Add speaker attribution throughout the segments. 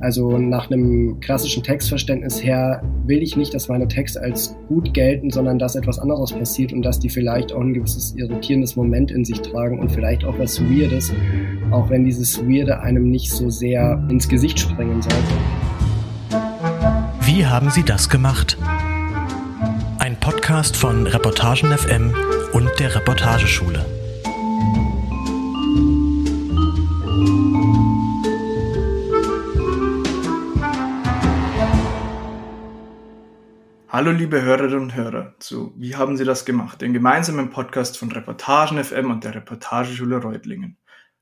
Speaker 1: Also nach einem klassischen Textverständnis her will ich nicht, dass meine Texte als gut gelten, sondern dass etwas anderes passiert und dass die vielleicht auch ein gewisses irritierendes Moment in sich tragen und vielleicht auch was Weirdes, auch wenn dieses Weirde einem nicht so sehr ins Gesicht springen sollte.
Speaker 2: Wie haben Sie das gemacht? Ein Podcast von Reportagen FM und der Reportageschule.
Speaker 3: Hallo liebe Hörerinnen und Hörer zu Wie haben Sie das gemacht? Den gemeinsamen Podcast von Reportagen FM und der Reportageschule Reutlingen.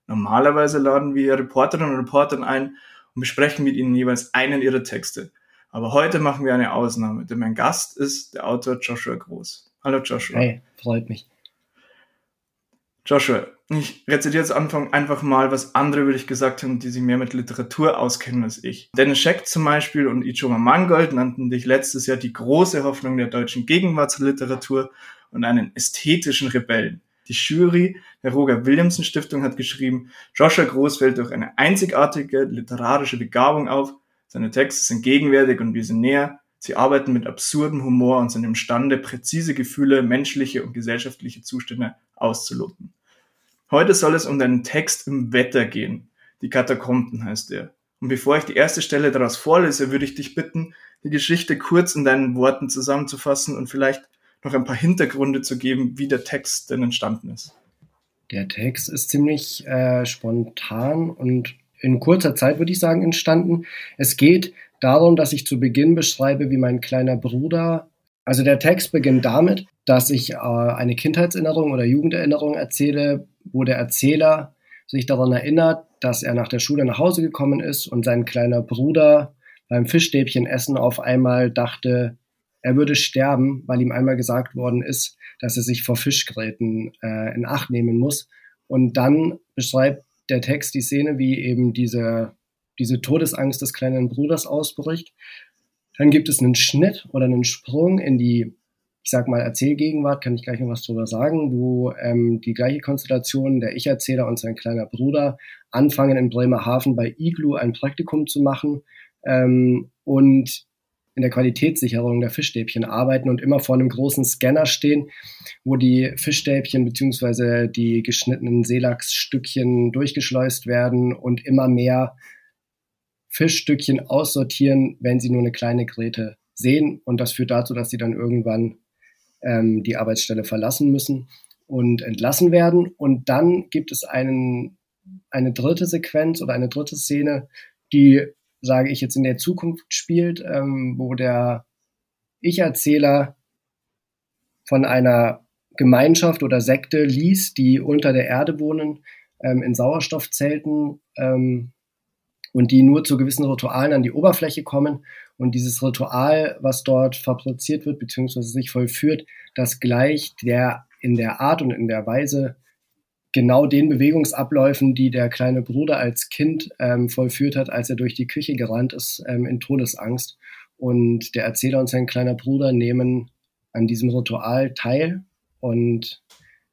Speaker 3: Normalerweise laden wir Reporterinnen und Reporter ein und besprechen mit ihnen jeweils einen ihrer Texte. Aber heute machen wir eine Ausnahme, denn mein Gast ist der Autor Joshua Groß. Hallo Joshua.
Speaker 1: Hey, freut mich.
Speaker 3: Joshua, ich rezitiere jetzt Anfang einfach mal, was andere über dich gesagt haben, die sich mehr mit Literatur auskennen als ich. Dennis Scheck zum Beispiel und Ichoma Mangold nannten dich letztes Jahr die große Hoffnung der deutschen Gegenwartsliteratur und einen ästhetischen Rebellen. Die Jury der Roger Williamson Stiftung hat geschrieben, Joshua Groß fällt durch eine einzigartige literarische Begabung auf. Seine Texte sind gegenwärtig und visionär. Sie arbeiten mit absurdem Humor und sind imstande, präzise Gefühle, menschliche und gesellschaftliche Zustände auszuloten. Heute soll es um deinen Text im Wetter gehen. Die Katakomben heißt er. Und bevor ich die erste Stelle daraus vorlese, würde ich dich bitten, die Geschichte kurz in deinen Worten zusammenzufassen und vielleicht noch ein paar Hintergründe zu geben, wie der Text denn entstanden ist.
Speaker 1: Der Text ist ziemlich äh, spontan und in kurzer Zeit, würde ich sagen, entstanden. Es geht darum, dass ich zu Beginn beschreibe, wie mein kleiner Bruder, also der Text beginnt damit, dass ich äh, eine Kindheitserinnerung oder Jugenderinnerung erzähle, wo der Erzähler sich daran erinnert, dass er nach der Schule nach Hause gekommen ist und sein kleiner Bruder beim Fischstäbchen essen auf einmal dachte, er würde sterben, weil ihm einmal gesagt worden ist, dass er sich vor Fischgräten äh, in Acht nehmen muss. Und dann beschreibt der Text die Szene, wie eben diese, diese Todesangst des kleinen Bruders ausbricht. Dann gibt es einen Schnitt oder einen Sprung in die ich sag mal, Erzählgegenwart, kann ich gleich noch was drüber sagen, wo ähm, die gleiche Konstellation, der Ich-Erzähler und sein kleiner Bruder, anfangen in Bremerhaven bei Iglu ein Praktikum zu machen ähm, und in der Qualitätssicherung der Fischstäbchen arbeiten und immer vor einem großen Scanner stehen, wo die Fischstäbchen beziehungsweise die geschnittenen Seelachsstückchen durchgeschleust werden und immer mehr Fischstückchen aussortieren, wenn sie nur eine kleine Grete sehen. Und das führt dazu, dass sie dann irgendwann ähm, die Arbeitsstelle verlassen müssen und entlassen werden. Und dann gibt es einen, eine dritte Sequenz oder eine dritte Szene, die, sage ich jetzt, in der Zukunft spielt, ähm, wo der Ich-Erzähler von einer Gemeinschaft oder Sekte liest, die unter der Erde wohnen, ähm, in Sauerstoffzelten ähm, und die nur zu gewissen Ritualen an die Oberfläche kommen und dieses Ritual, was dort fabriziert wird, beziehungsweise sich vollführt, das gleicht der in der Art und in der Weise genau den Bewegungsabläufen, die der kleine Bruder als Kind ähm, vollführt hat, als er durch die Küche gerannt ist ähm, in Todesangst. Und der Erzähler und sein kleiner Bruder nehmen an diesem Ritual teil. Und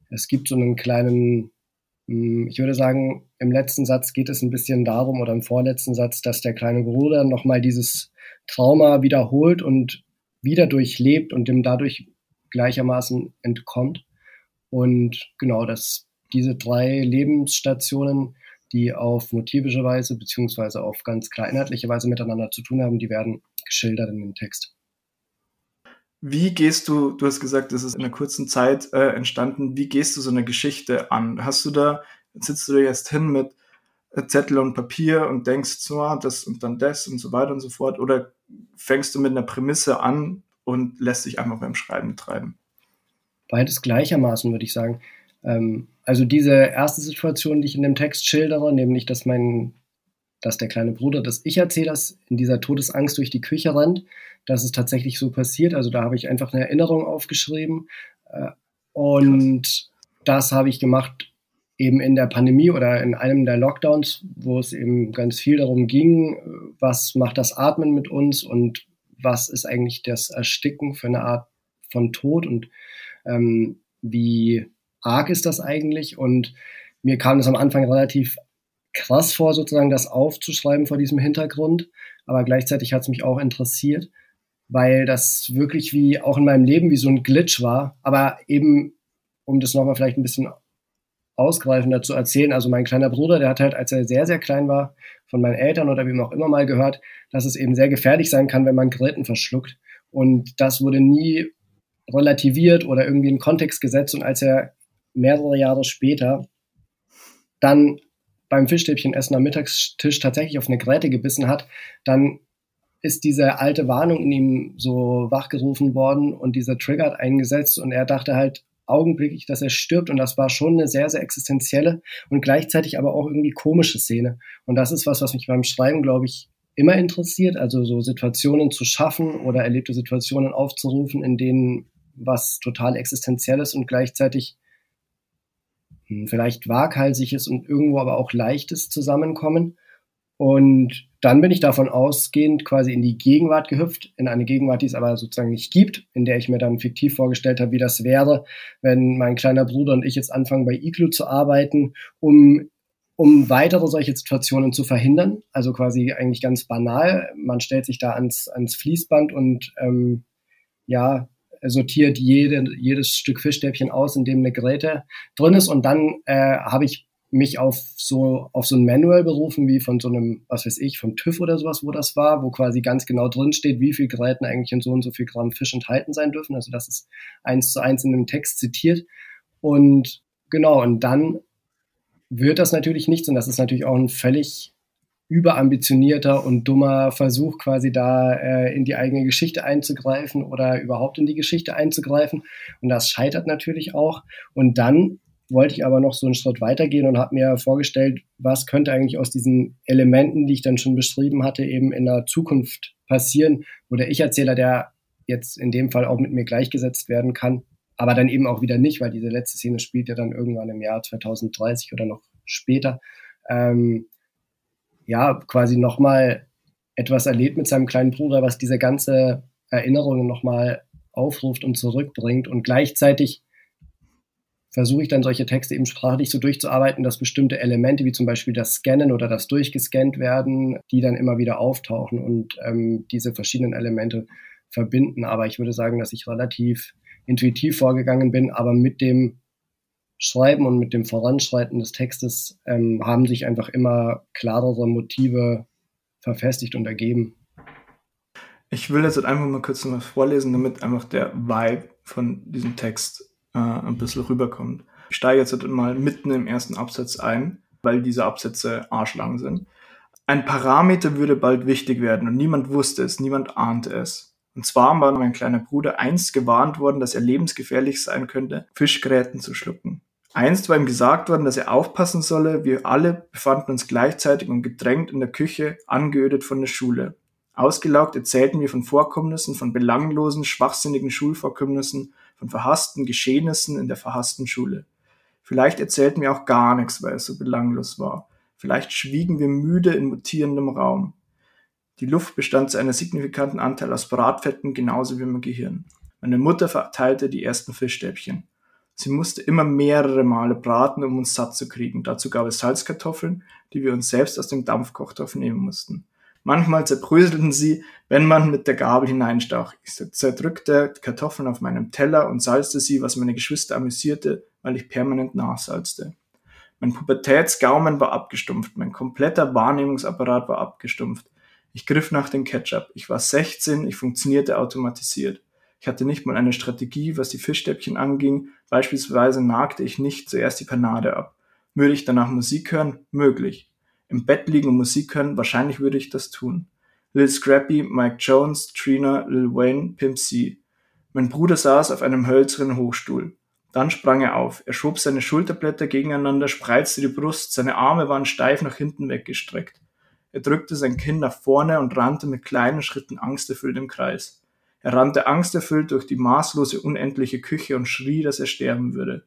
Speaker 1: es gibt so einen kleinen, ich würde sagen, im letzten Satz geht es ein bisschen darum, oder im vorletzten Satz, dass der kleine Bruder nochmal dieses Trauma wiederholt und wieder durchlebt und dem dadurch gleichermaßen entkommt. Und genau, dass diese drei Lebensstationen, die auf motivische Weise beziehungsweise auf ganz klar inhaltliche Weise miteinander zu tun haben, die werden geschildert in dem Text.
Speaker 3: Wie gehst du, du hast gesagt, das ist in einer kurzen Zeit äh, entstanden, wie gehst du so eine Geschichte an? Hast du da, sitzt du da jetzt hin mit Zettel und Papier und denkst so, ah, das und dann das und so weiter und so fort? Oder fängst du mit einer Prämisse an und lässt dich einfach beim Schreiben treiben?
Speaker 1: Beides gleichermaßen, würde ich sagen. Ähm, also diese erste Situation, die ich in dem Text schildere, nämlich, dass mein, dass der kleine Bruder des Ich-Erzählers in dieser Todesangst durch die Küche rennt, dass es tatsächlich so passiert. Also da habe ich einfach eine Erinnerung aufgeschrieben. Äh, und Krass. das habe ich gemacht, eben in der Pandemie oder in einem der Lockdowns, wo es eben ganz viel darum ging, was macht das Atmen mit uns und was ist eigentlich das Ersticken für eine Art von Tod und ähm, wie arg ist das eigentlich? Und mir kam es am Anfang relativ krass vor, sozusagen das aufzuschreiben vor diesem Hintergrund. Aber gleichzeitig hat es mich auch interessiert, weil das wirklich wie auch in meinem Leben wie so ein Glitch war. Aber eben, um das nochmal vielleicht ein bisschen ausgreifender zu erzählen, also mein kleiner Bruder, der hat halt, als er sehr, sehr klein war, von meinen Eltern oder wem auch immer mal gehört, dass es eben sehr gefährlich sein kann, wenn man Gräten verschluckt. Und das wurde nie relativiert oder irgendwie in Kontext gesetzt. Und als er mehrere Jahre später dann beim Fischstäbchenessen am Mittagstisch tatsächlich auf eine Gräte gebissen hat, dann ist diese alte Warnung in ihm so wachgerufen worden und dieser Trigger hat eingesetzt und er dachte halt augenblicklich, dass er stirbt und das war schon eine sehr, sehr existenzielle und gleichzeitig aber auch irgendwie komische Szene. Und das ist was, was mich beim Schreiben, glaube ich, immer interessiert, also so Situationen zu schaffen oder erlebte Situationen aufzurufen, in denen was total existenzielles und gleichzeitig vielleicht waghalsiges und irgendwo aber auch leichtes zusammenkommen. Und dann bin ich davon ausgehend quasi in die Gegenwart gehüpft, in eine Gegenwart, die es aber sozusagen nicht gibt, in der ich mir dann fiktiv vorgestellt habe, wie das wäre, wenn mein kleiner Bruder und ich jetzt anfangen, bei Iglu zu arbeiten, um um weitere solche Situationen zu verhindern. Also quasi eigentlich ganz banal. Man stellt sich da ans, ans Fließband und ähm, ja, sortiert jede, jedes Stück Fischstäbchen aus, in dem eine Geräte drin ist. Und dann äh, habe ich mich auf so auf so ein Manual berufen, wie von so einem, was weiß ich, vom TÜV oder sowas, wo das war, wo quasi ganz genau drin steht, wie viel Geräten eigentlich in so und so viel Gramm Fisch enthalten sein dürfen. Also das ist eins zu eins in dem Text zitiert. Und genau, und dann wird das natürlich nichts und das ist natürlich auch ein völlig überambitionierter und dummer Versuch, quasi da äh, in die eigene Geschichte einzugreifen oder überhaupt in die Geschichte einzugreifen. Und das scheitert natürlich auch. Und dann wollte ich aber noch so einen Schritt weitergehen und habe mir vorgestellt, was könnte eigentlich aus diesen Elementen, die ich dann schon beschrieben hatte, eben in der Zukunft passieren, wo der Ich-Erzähler, der jetzt in dem Fall auch mit mir gleichgesetzt werden kann, aber dann eben auch wieder nicht, weil diese letzte Szene spielt ja dann irgendwann im Jahr 2030 oder noch später, ähm, ja, quasi nochmal etwas erlebt mit seinem kleinen Bruder, was diese ganze Erinnerungen nochmal aufruft und zurückbringt. Und gleichzeitig versuche ich dann solche Texte eben sprachlich so durchzuarbeiten, dass bestimmte Elemente, wie zum Beispiel das Scannen oder das Durchgescannt werden, die dann immer wieder auftauchen und ähm, diese verschiedenen Elemente verbinden. Aber ich würde sagen, dass ich relativ intuitiv vorgegangen bin, aber mit dem Schreiben und mit dem Voranschreiten des Textes ähm, haben sich einfach immer klarere Motive verfestigt und ergeben.
Speaker 3: Ich will jetzt einfach mal kurz noch vorlesen, damit einfach der Vibe von diesem Text äh, ein bisschen rüberkommt. Ich steige jetzt mal mitten im ersten Absatz ein, weil diese Absätze arschlang sind. Ein Parameter würde bald wichtig werden und niemand wusste es, niemand ahnte es. Und zwar war mein kleiner Bruder einst gewarnt worden, dass er lebensgefährlich sein könnte, Fischgräten zu schlucken. Einst war ihm gesagt worden, dass er aufpassen solle. Wir alle befanden uns gleichzeitig und gedrängt in der Küche, angeödet von der Schule. Ausgelaugt erzählten wir von Vorkommnissen, von belanglosen, schwachsinnigen Schulvorkommnissen, von verhassten Geschehnissen in der verhassten Schule. Vielleicht erzählten wir auch gar nichts, weil es so belanglos war. Vielleicht schwiegen wir müde in mutierendem Raum. Die Luft bestand zu einem signifikanten Anteil aus Bratfetten, genauso wie mein Gehirn. Meine Mutter verteilte die ersten Fischstäbchen. Sie musste immer mehrere Male braten, um uns satt zu kriegen. Dazu gab es Salzkartoffeln, die wir uns selbst aus dem Dampfkochtopf nehmen mussten. Manchmal zerbröselten sie, wenn man mit der Gabel hineinstach. Ich zerdrückte Kartoffeln auf meinem Teller und salzte sie, was meine Geschwister amüsierte, weil ich permanent nachsalzte. Mein Pubertätsgaumen war abgestumpft, mein kompletter Wahrnehmungsapparat war abgestumpft. Ich griff nach dem Ketchup. Ich war 16, ich funktionierte automatisiert. Ich hatte nicht mal eine Strategie, was die Fischstäbchen anging. Beispielsweise nagte ich nicht zuerst die Panade ab. Würde ich danach Musik hören? Möglich. Im Bett liegen und Musik hören? Wahrscheinlich würde ich das tun. Lil Scrappy, Mike Jones, Trina, Lil Wayne, Pimp C. Mein Bruder saß auf einem hölzernen Hochstuhl. Dann sprang er auf. Er schob seine Schulterblätter gegeneinander, spreizte die Brust, seine Arme waren steif nach hinten weggestreckt. Er drückte sein Kinn nach vorne und rannte mit kleinen Schritten angsterfüllt im Kreis. Er rannte angsterfüllt durch die maßlose, unendliche Küche und schrie, dass er sterben würde.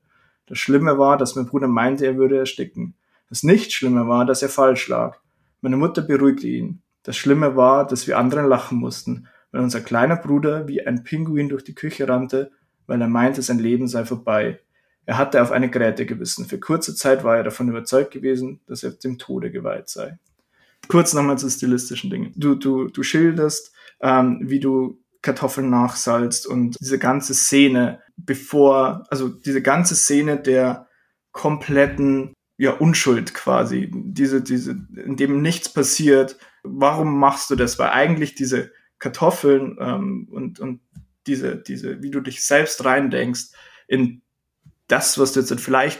Speaker 3: Das Schlimme war, dass mein Bruder meinte, er würde ersticken. Das nicht Schlimme war, dass er falsch lag. Meine Mutter beruhigte ihn. Das Schlimme war, dass wir anderen lachen mussten, weil unser kleiner Bruder wie ein Pinguin durch die Küche rannte, weil er meinte, sein Leben sei vorbei. Er hatte auf eine Gräte gebissen. Für kurze Zeit war er davon überzeugt gewesen, dass er dem Tode geweiht sei. Kurz nochmal zu stilistischen Dingen. Du, du, du schilderst, ähm, wie du Kartoffeln nachsalzt und diese ganze Szene, bevor, also diese ganze Szene der kompletten ja, Unschuld quasi, diese, diese, in dem nichts passiert. Warum machst du das? Weil eigentlich diese Kartoffeln ähm, und, und diese, diese, wie du dich selbst reindenkst in das, was du jetzt vielleicht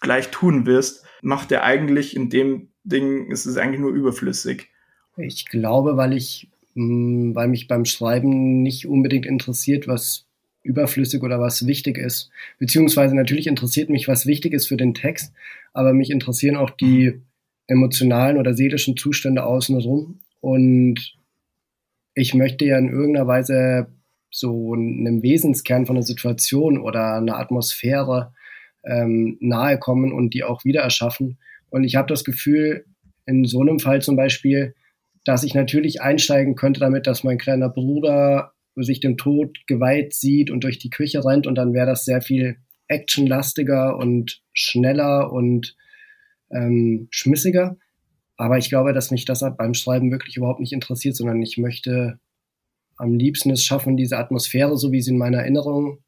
Speaker 3: gleich tun wirst, macht er eigentlich in dem Ding, ist es eigentlich nur überflüssig.
Speaker 1: Ich glaube, weil ich, mh, weil mich beim Schreiben nicht unbedingt interessiert, was überflüssig oder was wichtig ist. Beziehungsweise natürlich interessiert mich, was wichtig ist für den Text, aber mich interessieren auch die emotionalen oder seelischen Zustände außenrum. Und ich möchte ja in irgendeiner Weise so einem Wesenskern von einer Situation oder einer Atmosphäre ähm, nahe kommen und die auch wieder erschaffen. Und ich habe das Gefühl, in so einem Fall zum Beispiel, dass ich natürlich einsteigen könnte damit, dass mein kleiner Bruder sich dem Tod geweiht sieht und durch die Küche rennt und dann wäre das sehr viel actionlastiger und schneller und ähm, schmissiger. Aber ich glaube, dass mich das beim Schreiben wirklich überhaupt nicht interessiert, sondern ich möchte am liebsten es schaffen, diese Atmosphäre, so wie sie in meiner Erinnerung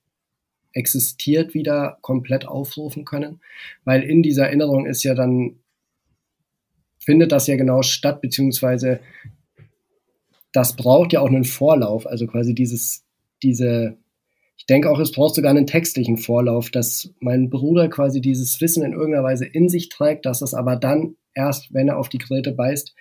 Speaker 1: existiert, wieder komplett aufrufen können. Weil in dieser Erinnerung ist ja dann, findet das ja genau statt, beziehungsweise das braucht ja auch einen Vorlauf, also quasi dieses, diese, ich denke auch, es braucht sogar einen textlichen Vorlauf, dass mein Bruder quasi dieses Wissen in irgendeiner Weise in sich trägt, dass es aber dann erst, wenn er auf die Geräte beißt,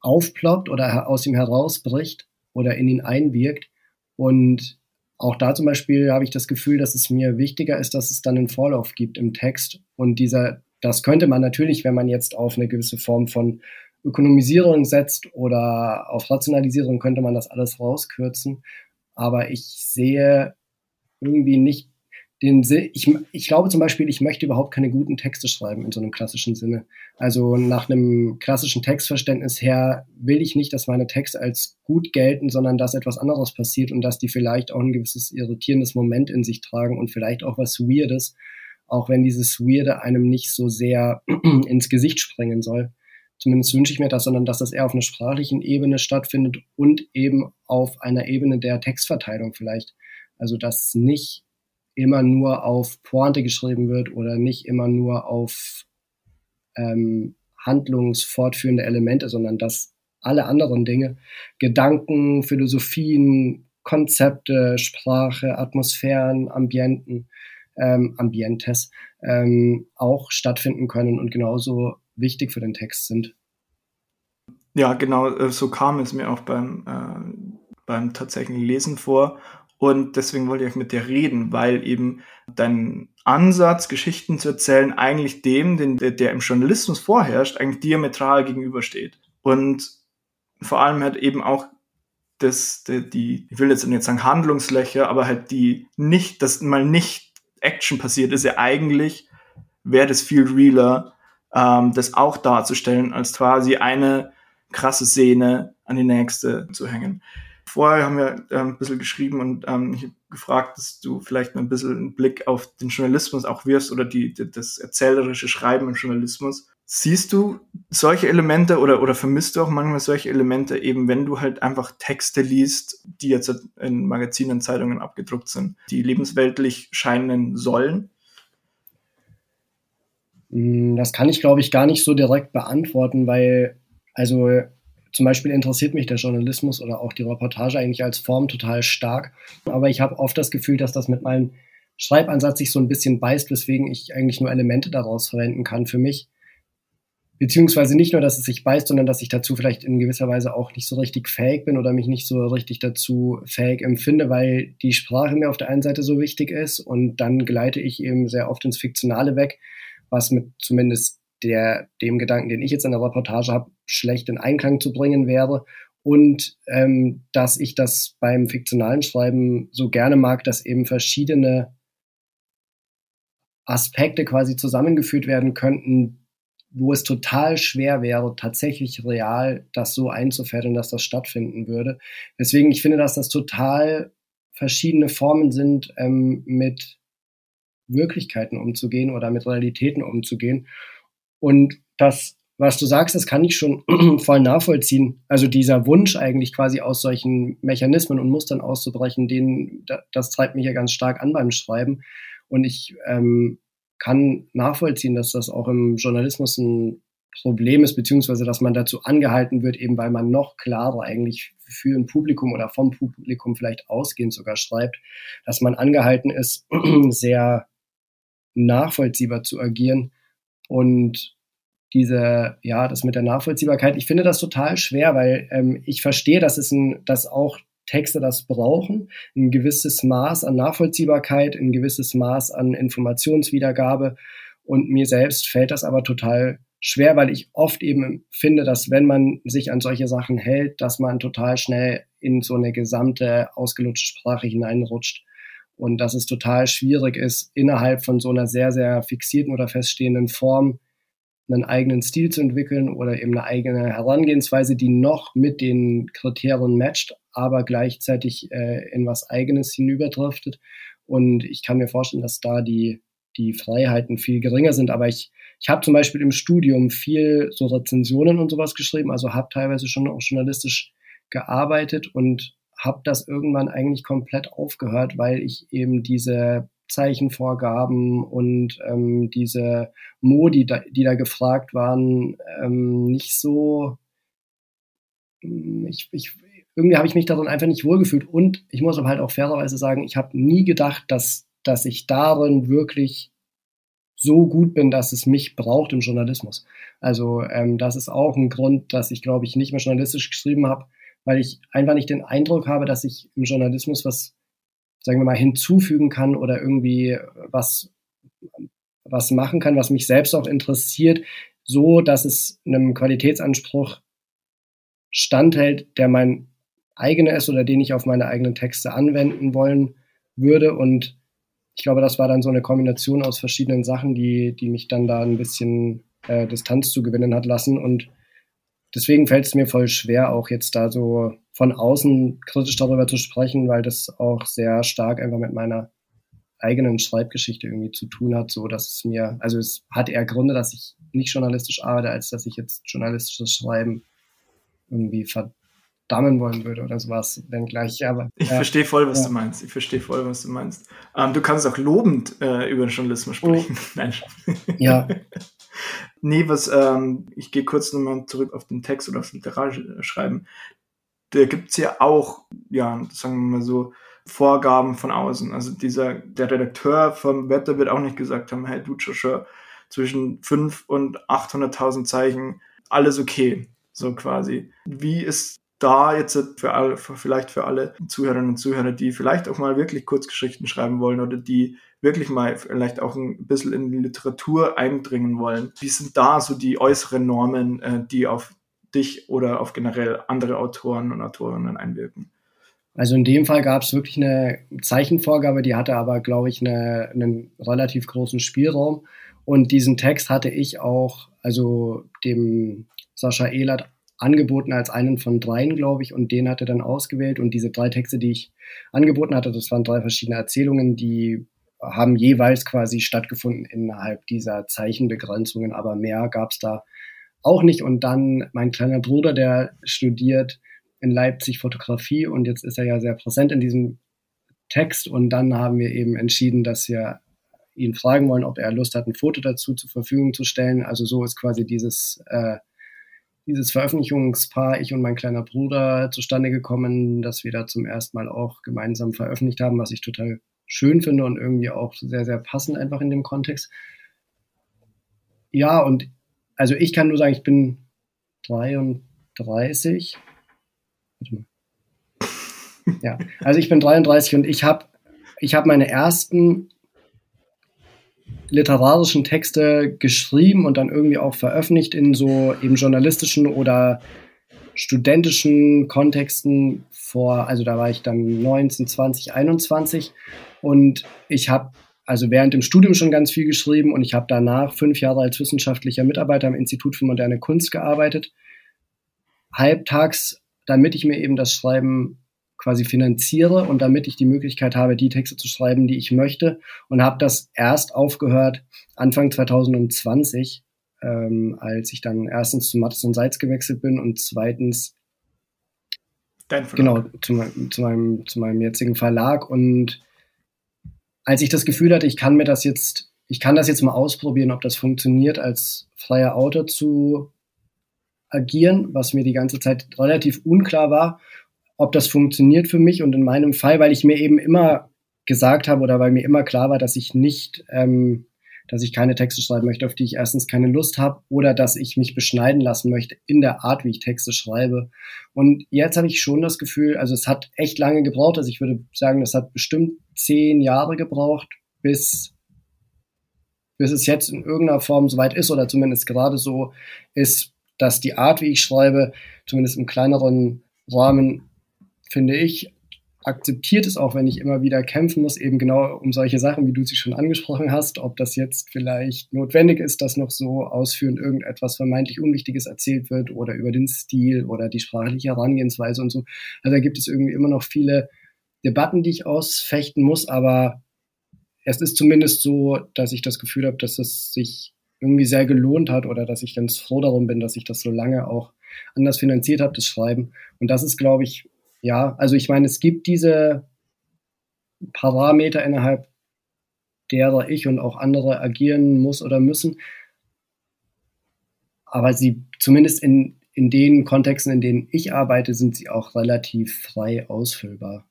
Speaker 1: aufploppt oder aus ihm herausbricht oder in ihn einwirkt. Und auch da zum Beispiel habe ich das Gefühl, dass es mir wichtiger ist, dass es dann einen Vorlauf gibt im Text. Und dieser, das könnte man natürlich, wenn man jetzt auf eine gewisse Form von Ökonomisierung setzt oder auf Rationalisierung, könnte man das alles rauskürzen. Aber ich sehe irgendwie nicht den ich, ich glaube zum Beispiel, ich möchte überhaupt keine guten Texte schreiben in so einem klassischen Sinne. Also nach einem klassischen Textverständnis her will ich nicht, dass meine Texte als gut gelten, sondern dass etwas anderes passiert und dass die vielleicht auch ein gewisses irritierendes Moment in sich tragen und vielleicht auch was Weirdes, auch wenn dieses Weirde einem nicht so sehr ins Gesicht springen soll. Zumindest wünsche ich mir das, sondern dass das eher auf einer sprachlichen Ebene stattfindet und eben auf einer Ebene der Textverteilung vielleicht. Also dass nicht immer nur auf Pointe geschrieben wird oder nicht immer nur auf ähm, handlungsfortführende Elemente, sondern dass alle anderen Dinge, Gedanken, Philosophien, Konzepte, Sprache, Atmosphären, Ambienten, ähm, Ambientes ähm, auch stattfinden können und genauso wichtig für den Text sind.
Speaker 3: Ja, genau, äh, so kam es mir auch beim, äh, beim tatsächlichen Lesen vor. Und deswegen wollte ich auch mit dir reden, weil eben dein Ansatz, Geschichten zu erzählen, eigentlich dem, den, der, im Journalismus vorherrscht, eigentlich diametral gegenübersteht. Und vor allem halt eben auch das, die, ich will jetzt nicht sagen Handlungslöcher, aber halt die nicht, dass mal nicht Action passiert, ist ja eigentlich, wäre das viel realer, ähm, das auch darzustellen, als quasi eine krasse Szene an die nächste zu hängen. Vorher haben wir ähm, ein bisschen geschrieben und ähm, ich gefragt, dass du vielleicht ein bisschen einen Blick auf den Journalismus auch wirst oder die, die, das erzählerische Schreiben im Journalismus. Siehst du solche Elemente oder, oder vermisst du auch manchmal solche Elemente, eben wenn du halt einfach Texte liest, die jetzt in Magazinen, Zeitungen abgedruckt sind, die lebensweltlich scheinen sollen?
Speaker 1: Hm, das kann ich, glaube ich, gar nicht so direkt beantworten, weil, also zum Beispiel interessiert mich der Journalismus oder auch die Reportage eigentlich als Form total stark. Aber ich habe oft das Gefühl, dass das mit meinem Schreibansatz sich so ein bisschen beißt, weswegen ich eigentlich nur Elemente daraus verwenden kann für mich. Beziehungsweise nicht nur, dass es sich beißt, sondern dass ich dazu vielleicht in gewisser Weise auch nicht so richtig fähig bin oder mich nicht so richtig dazu fähig empfinde, weil die Sprache mir auf der einen Seite so wichtig ist und dann gleite ich eben sehr oft ins Fiktionale weg, was mit zumindest der dem Gedanken, den ich jetzt in der Reportage habe, schlecht in Einklang zu bringen wäre. Und ähm, dass ich das beim fiktionalen Schreiben so gerne mag, dass eben verschiedene Aspekte quasi zusammengeführt werden könnten, wo es total schwer wäre, tatsächlich real das so einzufädeln, dass das stattfinden würde. Deswegen, ich finde, dass das total verschiedene Formen sind, ähm, mit Wirklichkeiten umzugehen oder mit Realitäten umzugehen. Und das, was du sagst, das kann ich schon voll nachvollziehen. Also dieser Wunsch eigentlich quasi aus solchen Mechanismen und Mustern auszubrechen, den, das treibt mich ja ganz stark an beim Schreiben. Und ich ähm, kann nachvollziehen, dass das auch im Journalismus ein Problem ist, beziehungsweise dass man dazu angehalten wird, eben weil man noch klarer eigentlich für ein Publikum oder vom Publikum vielleicht ausgehend sogar schreibt, dass man angehalten ist, sehr nachvollziehbar zu agieren. Und diese, ja, das mit der Nachvollziehbarkeit, ich finde das total schwer, weil ähm, ich verstehe, dass es ein, dass auch Texte das brauchen, ein gewisses Maß an Nachvollziehbarkeit, ein gewisses Maß an Informationswiedergabe. Und mir selbst fällt das aber total schwer, weil ich oft eben finde, dass wenn man sich an solche Sachen hält, dass man total schnell in so eine gesamte ausgelutschte Sprache hineinrutscht und dass es total schwierig ist, innerhalb von so einer sehr, sehr fixierten oder feststehenden Form einen eigenen Stil zu entwickeln oder eben eine eigene Herangehensweise, die noch mit den Kriterien matcht, aber gleichzeitig äh, in was Eigenes hinüberdriftet. Und ich kann mir vorstellen, dass da die, die Freiheiten viel geringer sind. Aber ich ich habe zum Beispiel im Studium viel so Rezensionen und sowas geschrieben, also habe teilweise schon auch journalistisch gearbeitet und habe das irgendwann eigentlich komplett aufgehört, weil ich eben diese Zeichenvorgaben und ähm, diese Modi, die da gefragt waren, ähm, nicht so. Mm, ich, ich, irgendwie habe ich mich darin einfach nicht wohlgefühlt. Und ich muss aber halt auch fairerweise sagen, ich habe nie gedacht, dass, dass ich darin wirklich so gut bin, dass es mich braucht im Journalismus. Also ähm, das ist auch ein Grund, dass ich, glaube ich, nicht mehr journalistisch geschrieben habe, weil ich einfach nicht den Eindruck habe, dass ich im Journalismus was, sagen wir mal, hinzufügen kann oder irgendwie was, was machen kann, was mich selbst auch interessiert, so dass es einem Qualitätsanspruch standhält, der mein eigener ist oder den ich auf meine eigenen Texte anwenden wollen würde und ich glaube, das war dann so eine Kombination aus verschiedenen Sachen, die, die mich dann da ein bisschen äh, Distanz zu gewinnen hat lassen. Und deswegen fällt es mir voll schwer, auch jetzt da so von außen kritisch darüber zu sprechen, weil das auch sehr stark einfach mit meiner eigenen Schreibgeschichte irgendwie zu tun hat, so dass es mir, also es hat eher Gründe, dass ich nicht journalistisch arbeite, als dass ich jetzt journalistisches Schreiben irgendwie verdammen wollen würde oder sowas, wenn gleich. Aber,
Speaker 3: ich ja. verstehe voll, was ja. du meinst. Ich verstehe voll, was du meinst. Ähm, du kannst auch lobend äh, über den Journalismus oh. sprechen. Oh. Nein.
Speaker 1: Ja.
Speaker 3: nee, was, ähm, ich gehe kurz nochmal zurück auf den Text oder aufs Literaturschreiben. Da gibt es ja auch, ja, sagen wir mal so, Vorgaben von außen. Also dieser, der Redakteur vom Wetter wird auch nicht gesagt haben, hey, du Joshua, zwischen 5 und 800.000 Zeichen, alles okay, so quasi. Wie ist da jetzt für alle, vielleicht für alle Zuhörerinnen und Zuhörer, die vielleicht auch mal wirklich Kurzgeschichten schreiben wollen oder die wirklich mal vielleicht auch ein bisschen in die Literatur eindringen wollen. Wie sind da so die äußeren Normen, äh, die auf dich oder auf generell andere Autoren und Autorinnen einwirken?
Speaker 1: Also in dem Fall gab es wirklich eine Zeichenvorgabe, die hatte aber, glaube ich, eine, einen relativ großen Spielraum. Und diesen Text hatte ich auch, also dem Sascha Ehlert angeboten als einen von dreien, glaube ich, und den hat er dann ausgewählt. Und diese drei Texte, die ich angeboten hatte, das waren drei verschiedene Erzählungen, die haben jeweils quasi stattgefunden innerhalb dieser Zeichenbegrenzungen, aber mehr gab es da auch nicht. Und dann mein kleiner Bruder, der studiert in Leipzig Fotografie und jetzt ist er ja sehr präsent in diesem Text. Und dann haben wir eben entschieden, dass wir ihn fragen wollen, ob er Lust hat, ein Foto dazu zur Verfügung zu stellen. Also so ist quasi dieses äh, dieses Veröffentlichungspaar, ich und mein kleiner Bruder, zustande gekommen, dass wir da zum ersten Mal auch gemeinsam veröffentlicht haben, was ich total schön finde und irgendwie auch sehr, sehr passend einfach in dem Kontext. Ja, und also ich kann nur sagen, ich bin 33. Warte mal. Ja, also ich bin 33 und ich habe ich hab meine ersten literarischen Texte geschrieben und dann irgendwie auch veröffentlicht in so eben journalistischen oder studentischen Kontexten vor, also da war ich dann 19, 20, 21 und ich habe also während dem Studium schon ganz viel geschrieben und ich habe danach fünf Jahre als wissenschaftlicher Mitarbeiter am Institut für moderne Kunst gearbeitet, halbtags, damit ich mir eben das Schreiben quasi finanziere und damit ich die Möglichkeit habe, die Texte zu schreiben, die ich möchte. Und habe das erst aufgehört Anfang 2020, ähm, als ich dann erstens zu Mattes und Salz gewechselt bin und zweitens genau zu, zu, meinem, zu meinem jetzigen Verlag. Und als ich das Gefühl hatte, ich kann mir das jetzt, ich kann das jetzt mal ausprobieren, ob das funktioniert, als freier Autor zu agieren, was mir die ganze Zeit relativ unklar war ob das funktioniert für mich und in meinem Fall, weil ich mir eben immer gesagt habe oder weil mir immer klar war, dass ich nicht, ähm, dass ich keine Texte schreiben möchte, auf die ich erstens keine Lust habe oder dass ich mich beschneiden lassen möchte in der Art, wie ich Texte schreibe. Und jetzt habe ich schon das Gefühl, also es hat echt lange gebraucht, also ich würde sagen, das hat bestimmt zehn Jahre gebraucht, bis bis es jetzt in irgendeiner Form soweit ist oder zumindest gerade so ist, dass die Art, wie ich schreibe, zumindest im kleineren Rahmen finde ich, akzeptiert es auch, wenn ich immer wieder kämpfen muss, eben genau um solche Sachen, wie du sie schon angesprochen hast, ob das jetzt vielleicht notwendig ist, dass noch so ausführend irgendetwas vermeintlich Unwichtiges erzählt wird oder über den Stil oder die sprachliche Herangehensweise und so. Also da gibt es irgendwie immer noch viele Debatten, die ich ausfechten muss, aber es ist zumindest so, dass ich das Gefühl habe, dass es sich irgendwie sehr gelohnt hat oder dass ich ganz froh darum bin, dass ich das so lange auch anders finanziert habe, das Schreiben. Und das ist, glaube ich, ja, also ich meine, es gibt diese Parameter, innerhalb derer ich und auch andere agieren muss oder müssen. Aber sie, zumindest in, in den Kontexten, in denen ich arbeite, sind sie auch relativ frei ausfüllbar.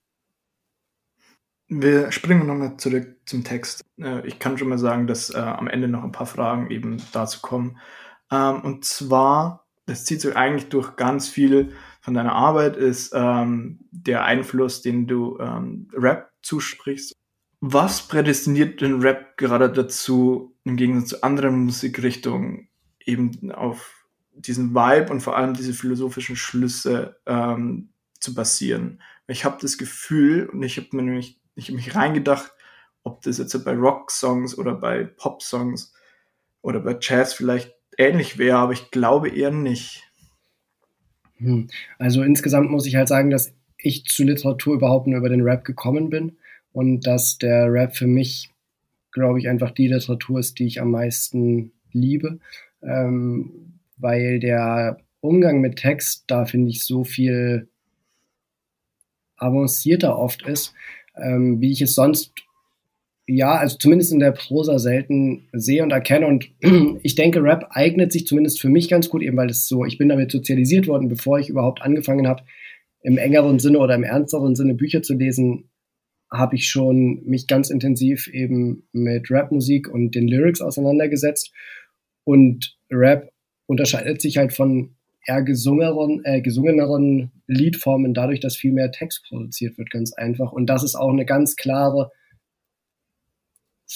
Speaker 3: Wir springen nochmal zurück zum Text. Äh, ich kann schon mal sagen, dass äh, am Ende noch ein paar Fragen eben dazu kommen. Ähm, und zwar, das zieht sich eigentlich durch ganz viel von deiner Arbeit ist ähm, der Einfluss, den du ähm, Rap zusprichst. Was prädestiniert den Rap gerade dazu, im Gegensatz zu anderen Musikrichtungen, eben auf diesen Vibe und vor allem diese philosophischen Schlüsse ähm, zu basieren? Ich habe das Gefühl, und ich habe mir nämlich ich hab mich reingedacht, ob das jetzt bei Rock-Songs oder bei Pop-Songs oder bei Jazz vielleicht ähnlich wäre, aber ich glaube eher nicht.
Speaker 1: Hm. Also insgesamt muss ich halt sagen, dass ich zu Literatur überhaupt nur über den Rap gekommen bin und dass der Rap für mich, glaube ich, einfach die Literatur ist, die ich am meisten liebe, ähm, weil der Umgang mit Text da finde ich so viel avancierter oft ist, ähm, wie ich es sonst ja, also zumindest in der Prosa selten sehe und erkenne. Und ich denke, Rap eignet sich zumindest für mich ganz gut, eben weil es so, ich bin damit sozialisiert worden, bevor ich überhaupt angefangen habe, im engeren Sinne oder im ernsteren Sinne Bücher zu lesen, habe ich schon mich ganz intensiv eben mit Rapmusik und den Lyrics auseinandergesetzt. Und Rap unterscheidet sich halt von eher gesungeneren, äh, gesungeneren Liedformen dadurch, dass viel mehr Text produziert wird, ganz einfach. Und das ist auch eine ganz klare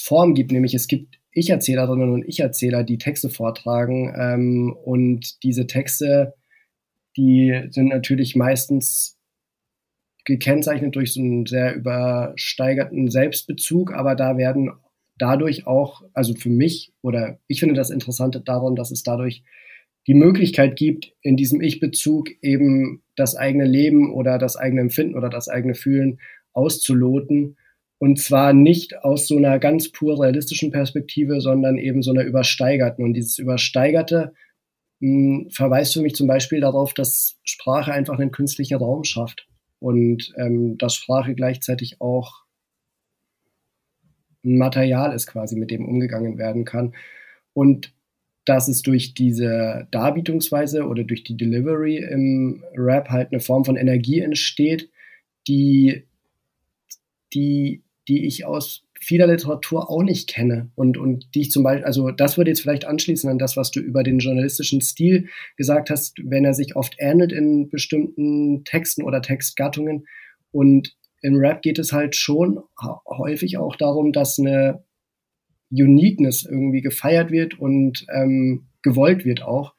Speaker 1: Form gibt, nämlich es gibt Ich-Erzählerinnen und Ich-Erzähler, die Texte vortragen ähm, und diese Texte, die sind natürlich meistens gekennzeichnet durch so einen sehr übersteigerten Selbstbezug, aber da werden dadurch auch, also für mich oder ich finde das Interessante daran, dass es dadurch die Möglichkeit gibt, in diesem Ich-Bezug eben das eigene Leben oder das eigene Empfinden oder das eigene Fühlen auszuloten und zwar nicht aus so einer ganz pur realistischen Perspektive, sondern eben so einer übersteigerten. Und dieses Übersteigerte mh, hm, verweist für mich zum Beispiel darauf, dass Sprache einfach einen künstlichen Raum schafft und ähm, dass Sprache gleichzeitig auch ein Material ist quasi, mit dem umgegangen werden kann. Und dass es durch diese Darbietungsweise oder durch die Delivery im Rap halt eine Form von Energie entsteht, die, die die ich aus vieler Literatur auch nicht kenne und, und die ich zum Beispiel, also das würde jetzt vielleicht anschließen an das, was du über den journalistischen Stil gesagt hast, wenn er sich oft ähnelt in bestimmten Texten oder Textgattungen. Und im Rap geht es halt schon häufig auch darum, dass eine Uniqueness irgendwie gefeiert wird und ähm, gewollt wird auch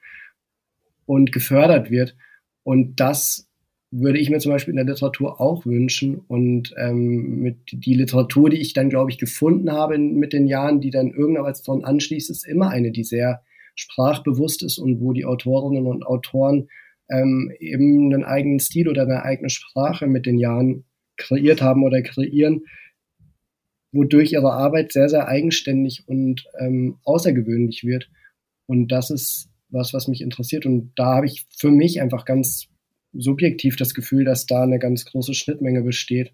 Speaker 1: und gefördert wird. Und das würde ich mir zum Beispiel in der Literatur auch wünschen. Und ähm, mit die Literatur, die ich dann, glaube ich, gefunden habe mit den Jahren, die dann irgendwas davon anschließt, ist immer eine, die sehr sprachbewusst ist und wo die Autorinnen und Autoren ähm, eben einen eigenen Stil oder eine eigene Sprache mit den Jahren kreiert haben oder kreieren, wodurch ihre Arbeit sehr, sehr eigenständig und ähm, außergewöhnlich wird. Und das ist was, was mich interessiert. Und da habe ich für mich einfach ganz subjektiv das Gefühl, dass da eine ganz große Schnittmenge besteht.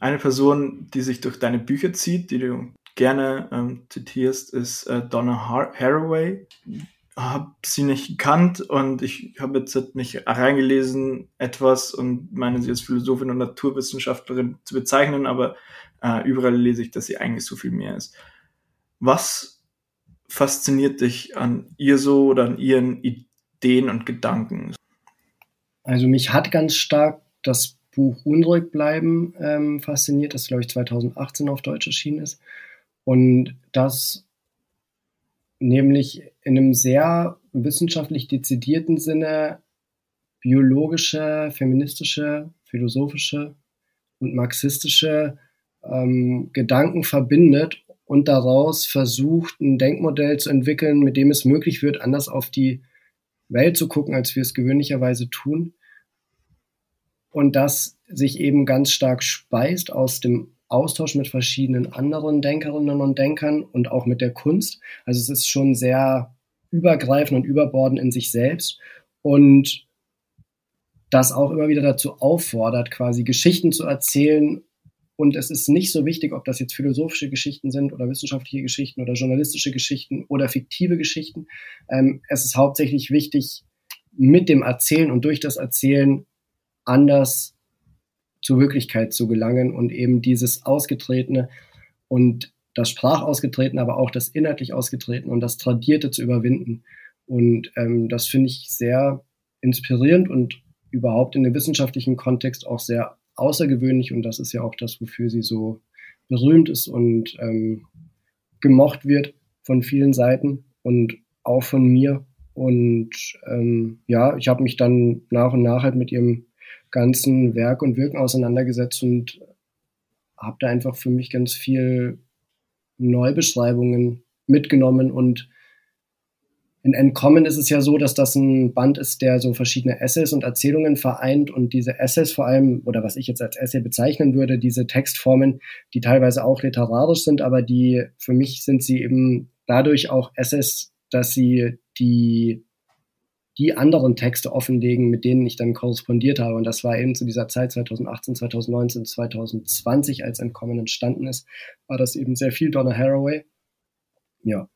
Speaker 3: Eine Person, die sich durch deine Bücher zieht, die du gerne ähm, zitierst, ist äh, Donna Har Haraway. Habe sie nicht gekannt und ich habe jetzt mich reingelesen etwas und meine, sie als Philosophin und Naturwissenschaftlerin zu bezeichnen, aber äh, überall lese ich, dass sie eigentlich so viel mehr ist. Was fasziniert dich an ihr so oder an ihren Ideen und Gedanken?
Speaker 1: Also mich hat ganz stark das Buch Unruhig bleiben ähm, fasziniert, das glaube ich 2018 auf Deutsch erschienen ist. Und das nämlich in einem sehr wissenschaftlich dezidierten Sinne biologische, feministische, philosophische und marxistische ähm, Gedanken verbindet und daraus versucht, ein Denkmodell zu entwickeln, mit dem es möglich wird, anders auf die Welt zu gucken, als wir es gewöhnlicherweise tun. Und das sich eben ganz stark speist aus dem Austausch mit verschiedenen anderen Denkerinnen und Denkern und auch mit der Kunst. Also es ist schon sehr übergreifend und überbordend in sich selbst und das auch immer wieder dazu auffordert, quasi Geschichten zu erzählen. Und es ist nicht so wichtig, ob das jetzt philosophische Geschichten sind oder wissenschaftliche Geschichten oder journalistische Geschichten oder fiktive Geschichten. Ähm, es ist hauptsächlich wichtig, mit dem Erzählen und durch das Erzählen anders zur Wirklichkeit zu gelangen und eben dieses Ausgetretene und das Sprachausgetretene, aber auch das inhaltlich Ausgetretene und das Tradierte zu überwinden. Und ähm, das finde ich sehr inspirierend und überhaupt in dem wissenschaftlichen Kontext auch sehr außergewöhnlich. Und das ist ja auch das, wofür sie so berühmt ist und ähm, gemocht wird von vielen Seiten und auch von mir. Und ähm, ja, ich habe mich dann nach und nach halt mit ihrem ganzen Werk und Wirken auseinandergesetzt und habe da einfach für mich ganz viel Neubeschreibungen mitgenommen und in Entkommen ist es ja so, dass das ein Band ist, der so verschiedene Essays und Erzählungen vereint und diese Essays vor allem, oder was ich jetzt als Essay bezeichnen würde, diese Textformen, die teilweise auch literarisch sind, aber die, für mich sind sie eben dadurch auch Essays, dass sie die die anderen Texte offenlegen, mit denen ich dann korrespondiert habe. Und das war eben zu dieser Zeit 2018, 2019, 2020, als Entkommen entstanden ist, war das eben sehr viel Donna Haraway. Ja.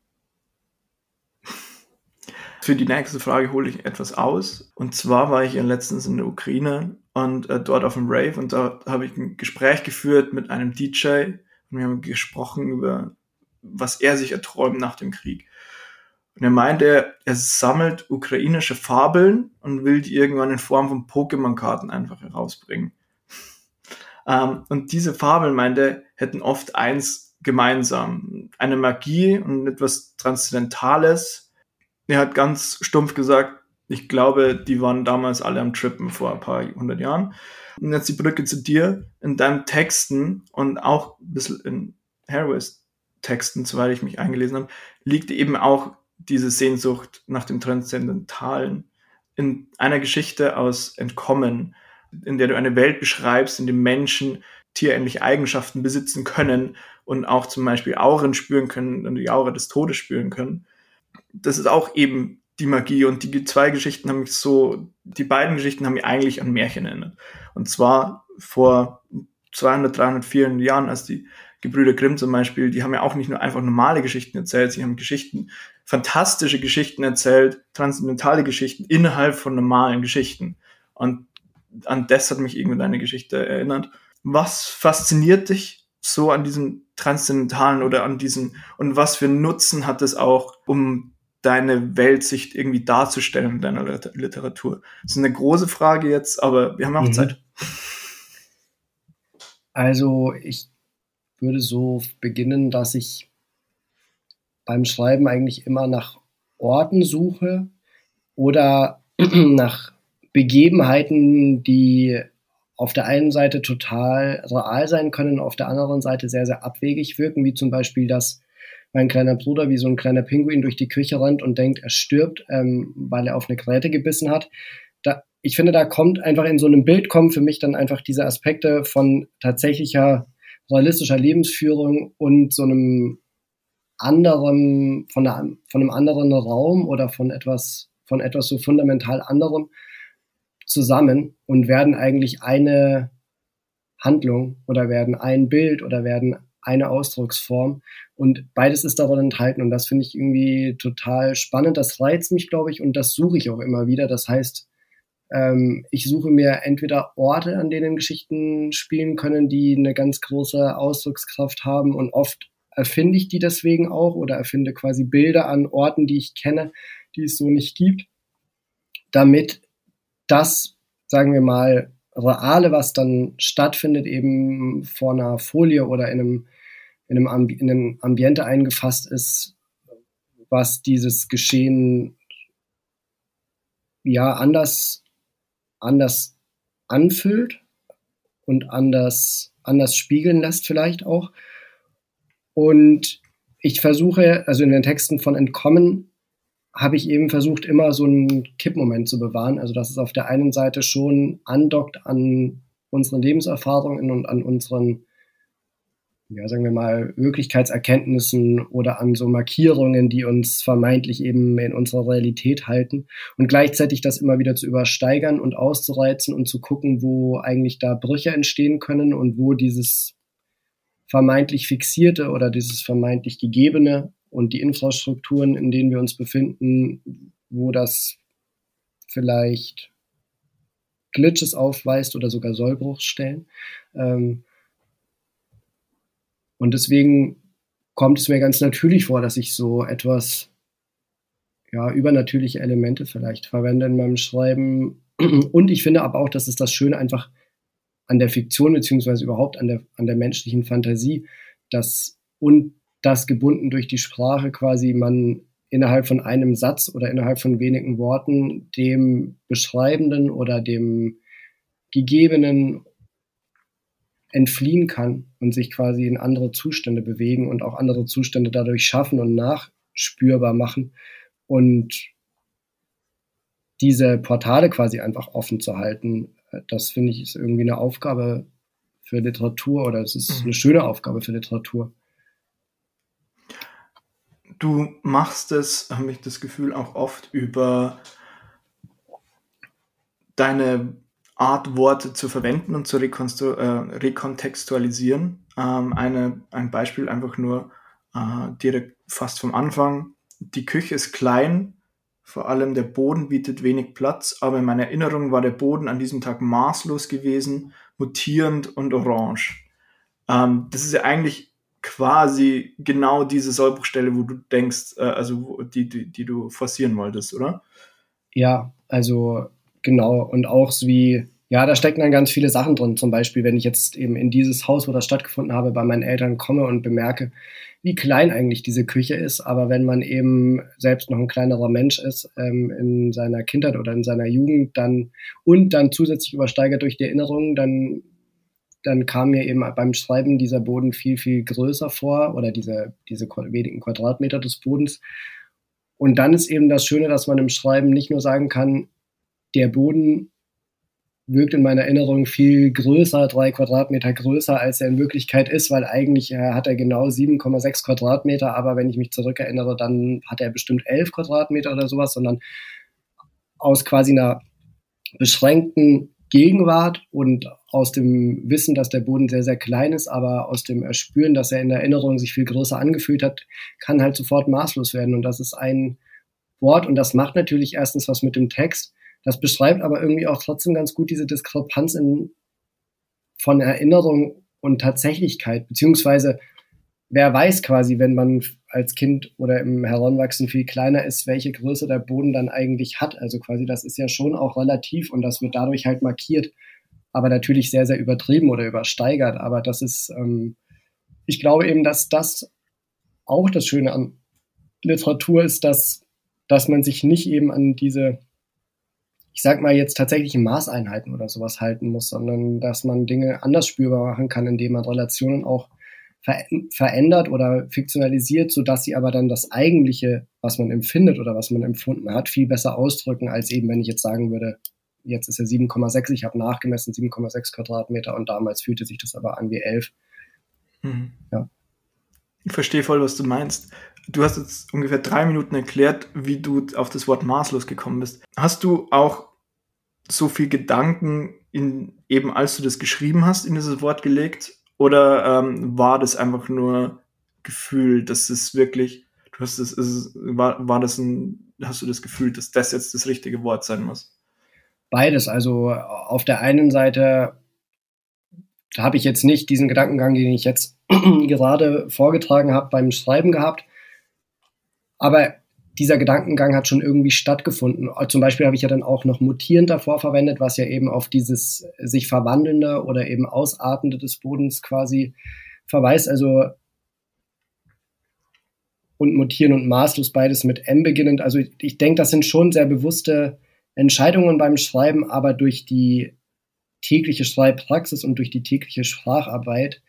Speaker 3: Für die nächste Frage hole ich etwas aus. Und zwar war ich ja letztens in der Ukraine und äh, dort auf dem Rave und da habe ich ein Gespräch geführt mit einem DJ und wir haben gesprochen über, was er sich erträumt nach dem Krieg. Und er meinte, er sammelt ukrainische Fabeln und will die irgendwann in Form von Pokémon-Karten einfach herausbringen. ähm, und diese Fabeln, meinte hätten oft eins gemeinsam. Eine Magie und etwas Transzendentales. Er hat ganz stumpf gesagt, ich glaube, die waren damals alle am Trippen vor ein paar hundert Jahren. Und jetzt die Brücke zu dir. In deinen Texten und auch ein bisschen in Harris Texten, soweit ich mich eingelesen habe, liegt eben auch diese Sehnsucht nach dem Transzendentalen. In einer Geschichte aus Entkommen, in der du eine Welt beschreibst, in der Menschen tierähnliche Eigenschaften besitzen können und auch zum Beispiel Auren spüren können und die Aura des Todes spüren können. Das ist auch eben die Magie und die zwei Geschichten haben mich so, die beiden Geschichten haben mich eigentlich an Märchen erinnert. Und zwar vor 200, 300, 400 Jahren, als die Gebrüder Grimm zum Beispiel, die haben ja auch nicht nur einfach normale Geschichten erzählt, sie haben Geschichten, fantastische Geschichten erzählt, transzendentale Geschichten innerhalb von normalen Geschichten. Und an das hat mich irgendwie deine Geschichte erinnert. Was fasziniert dich so an diesem transzendentalen oder an diesem und was für Nutzen hat es auch, um deine Weltsicht irgendwie darzustellen in deiner Literatur? Das ist eine große Frage jetzt, aber wir haben auch mhm. Zeit.
Speaker 1: Also ich würde so beginnen, dass ich beim Schreiben eigentlich immer nach Orten suche oder nach Begebenheiten, die auf der einen Seite total real sein können, auf der anderen Seite sehr, sehr abwegig wirken, wie zum Beispiel, dass mein kleiner Bruder wie so ein kleiner Pinguin durch die Küche rennt und denkt, er stirbt, ähm, weil er auf eine Gräte gebissen hat. ich finde, da kommt einfach in so einem Bild kommen für mich dann einfach diese Aspekte von tatsächlicher realistischer Lebensführung und so einem anderen, von, einer, von einem anderen Raum oder von etwas, von etwas so fundamental anderem zusammen und werden eigentlich eine Handlung oder werden ein Bild oder werden eine Ausdrucksform. Und beides ist darin enthalten. Und das finde ich irgendwie total spannend. Das reizt mich, glaube ich, und das suche ich auch immer wieder. Das heißt, ähm, ich suche mir entweder Orte, an denen Geschichten spielen können, die eine ganz große Ausdruckskraft haben. Und oft erfinde ich die deswegen auch oder erfinde quasi Bilder an Orten, die ich kenne, die es so nicht gibt, damit das, sagen wir mal, Reale, was dann stattfindet, eben vor einer Folie oder in einem, in einem, Ambi in einem Ambiente eingefasst ist, was dieses Geschehen ja anders, anders anfüllt und anders, anders spiegeln lässt vielleicht auch. Und ich versuche, also in den Texten von Entkommen habe ich eben versucht, immer so einen Kippmoment zu bewahren. Also, dass es auf der einen Seite schon andockt an unseren Lebenserfahrungen und an unseren, ja, sagen wir mal, Wirklichkeitserkenntnissen oder an so Markierungen, die uns vermeintlich eben in unserer Realität halten. Und gleichzeitig das immer wieder zu übersteigern und auszureizen und zu gucken, wo eigentlich da Brüche entstehen können und wo dieses vermeintlich Fixierte oder dieses vermeintlich Gegebene und die Infrastrukturen, in denen wir uns befinden, wo das vielleicht Glitches aufweist oder sogar Sollbruchstellen. Ähm, und deswegen kommt es mir ganz natürlich vor, dass ich so etwas, ja, übernatürliche Elemente vielleicht verwende in meinem Schreiben. Und ich finde aber auch, dass es das Schöne einfach an der Fiktion beziehungsweise überhaupt an der, an der menschlichen Fantasie, dass und das gebunden durch die Sprache quasi man innerhalb von einem Satz oder innerhalb von wenigen Worten dem Beschreibenden oder dem Gegebenen entfliehen kann und sich quasi in andere Zustände bewegen und auch andere Zustände dadurch schaffen und nachspürbar machen und diese Portale quasi einfach offen zu halten, das finde ich ist irgendwie eine Aufgabe für Literatur oder es ist mhm. eine schöne Aufgabe für Literatur.
Speaker 3: Du machst es, habe ich das Gefühl, auch oft über deine Art, Worte zu verwenden und zu rekonstru äh, rekontextualisieren. Ähm, eine, ein Beispiel einfach nur äh, direkt fast vom Anfang. Die Küche ist klein, vor allem der Boden bietet wenig Platz, aber in meiner Erinnerung war der Boden an diesem Tag maßlos gewesen, mutierend und orange. Ähm, das ist ja eigentlich quasi genau diese Sollbruchstelle, wo du denkst, äh, also die, die, die du forcieren wolltest, oder?
Speaker 1: Ja, also genau. Und auch wie, ja, da stecken dann ganz viele Sachen drin. Zum Beispiel, wenn ich jetzt eben in dieses Haus, wo das stattgefunden habe, bei meinen Eltern komme und bemerke, wie klein eigentlich diese Küche ist. Aber wenn man eben selbst noch ein kleinerer Mensch ist ähm, in seiner Kindheit oder in seiner Jugend, dann und dann zusätzlich übersteigert durch die Erinnerungen, dann dann kam mir eben beim Schreiben dieser Boden viel, viel größer vor oder diese, diese wenigen Quadratmeter des Bodens. Und dann ist eben das Schöne, dass man im Schreiben nicht nur sagen kann, der Boden wirkt in meiner Erinnerung viel größer, drei Quadratmeter größer, als er in Wirklichkeit ist, weil eigentlich äh, hat er genau 7,6 Quadratmeter, aber wenn ich mich zurückerinnere, dann hat er bestimmt 11 Quadratmeter oder sowas, sondern aus quasi einer beschränkten Gegenwart und aus dem Wissen, dass der Boden sehr, sehr klein ist, aber aus dem Erspüren, dass er in der Erinnerung sich viel größer angefühlt hat, kann halt sofort maßlos werden. Und das ist ein Wort und das macht natürlich erstens was mit dem Text. Das beschreibt aber irgendwie auch trotzdem ganz gut diese Diskrepanz in, von Erinnerung und Tatsächlichkeit, beziehungsweise wer weiß quasi, wenn man als Kind oder im Heranwachsen viel kleiner ist, welche Größe der Boden dann eigentlich hat. Also quasi, das ist ja schon auch relativ und das wird dadurch halt markiert, aber natürlich sehr, sehr übertrieben oder übersteigert. Aber das ist, ähm, ich glaube eben, dass das auch das Schöne an Literatur ist, dass, dass man sich nicht eben an diese, ich sag mal jetzt tatsächlichen Maßeinheiten oder sowas halten muss, sondern dass man Dinge anders spürbar machen kann, indem man Relationen auch verändert oder fiktionalisiert, sodass sie aber dann das eigentliche, was man empfindet oder was man empfunden hat, viel besser ausdrücken, als eben, wenn ich jetzt sagen würde, jetzt ist er 7,6, ich habe nachgemessen 7,6 Quadratmeter und damals fühlte sich das aber an wie 11.
Speaker 3: Mhm. Ja. Ich verstehe voll, was du meinst. Du hast jetzt ungefähr drei Minuten erklärt, wie du auf das Wort maßlos gekommen bist. Hast du auch so viel Gedanken in, eben als du das geschrieben hast, in dieses Wort gelegt? Oder ähm, war das einfach nur Gefühl, dass es wirklich, du hast es, war, war das ein, hast du das Gefühl, dass das jetzt das richtige Wort sein muss?
Speaker 1: Beides. Also auf der einen Seite habe ich jetzt nicht diesen Gedankengang, den ich jetzt gerade vorgetragen habe, beim Schreiben gehabt. Aber dieser Gedankengang hat schon irgendwie stattgefunden. Zum Beispiel habe ich ja dann auch noch mutierend davor verwendet, was ja eben auf dieses sich verwandelnde oder eben ausartende des Bodens quasi verweist. Also und mutieren und maßlos beides mit M beginnend. Also ich, ich denke, das sind schon sehr bewusste Entscheidungen beim Schreiben, aber durch die tägliche Schreibpraxis und durch die tägliche Spracharbeit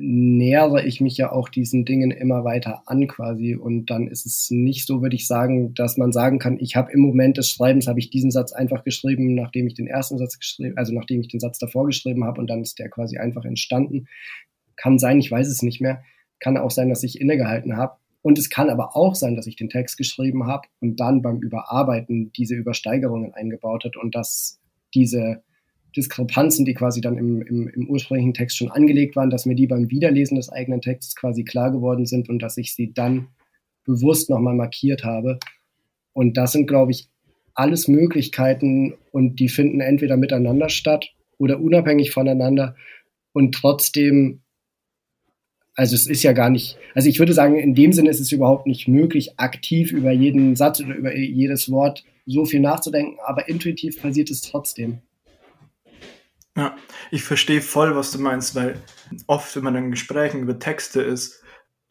Speaker 1: nähere ich mich ja auch diesen Dingen immer weiter an quasi und dann ist es nicht so, würde ich sagen, dass man sagen kann, ich habe im Moment des Schreibens habe ich diesen Satz einfach geschrieben, nachdem ich den ersten Satz geschrieben, also nachdem ich den Satz davor geschrieben habe und dann ist der quasi einfach entstanden. Kann sein, ich weiß es nicht mehr. Kann auch sein, dass ich innegehalten habe. Und es kann aber auch sein, dass ich den Text geschrieben habe und dann beim Überarbeiten diese Übersteigerungen eingebaut hat und dass diese Diskrepanzen, die quasi dann im, im, im ursprünglichen Text schon angelegt waren, dass mir die beim Wiederlesen des eigenen Texts quasi klar geworden sind und dass ich sie dann bewusst nochmal markiert habe. Und das sind, glaube ich, alles Möglichkeiten und die finden entweder miteinander statt oder unabhängig voneinander und trotzdem, also es ist ja gar nicht, also ich würde sagen, in dem Sinne ist es überhaupt nicht möglich, aktiv über jeden Satz oder über jedes Wort so viel nachzudenken, aber intuitiv passiert es trotzdem.
Speaker 3: Ja, ich verstehe voll, was du meinst, weil oft, wenn man in Gesprächen über Texte ist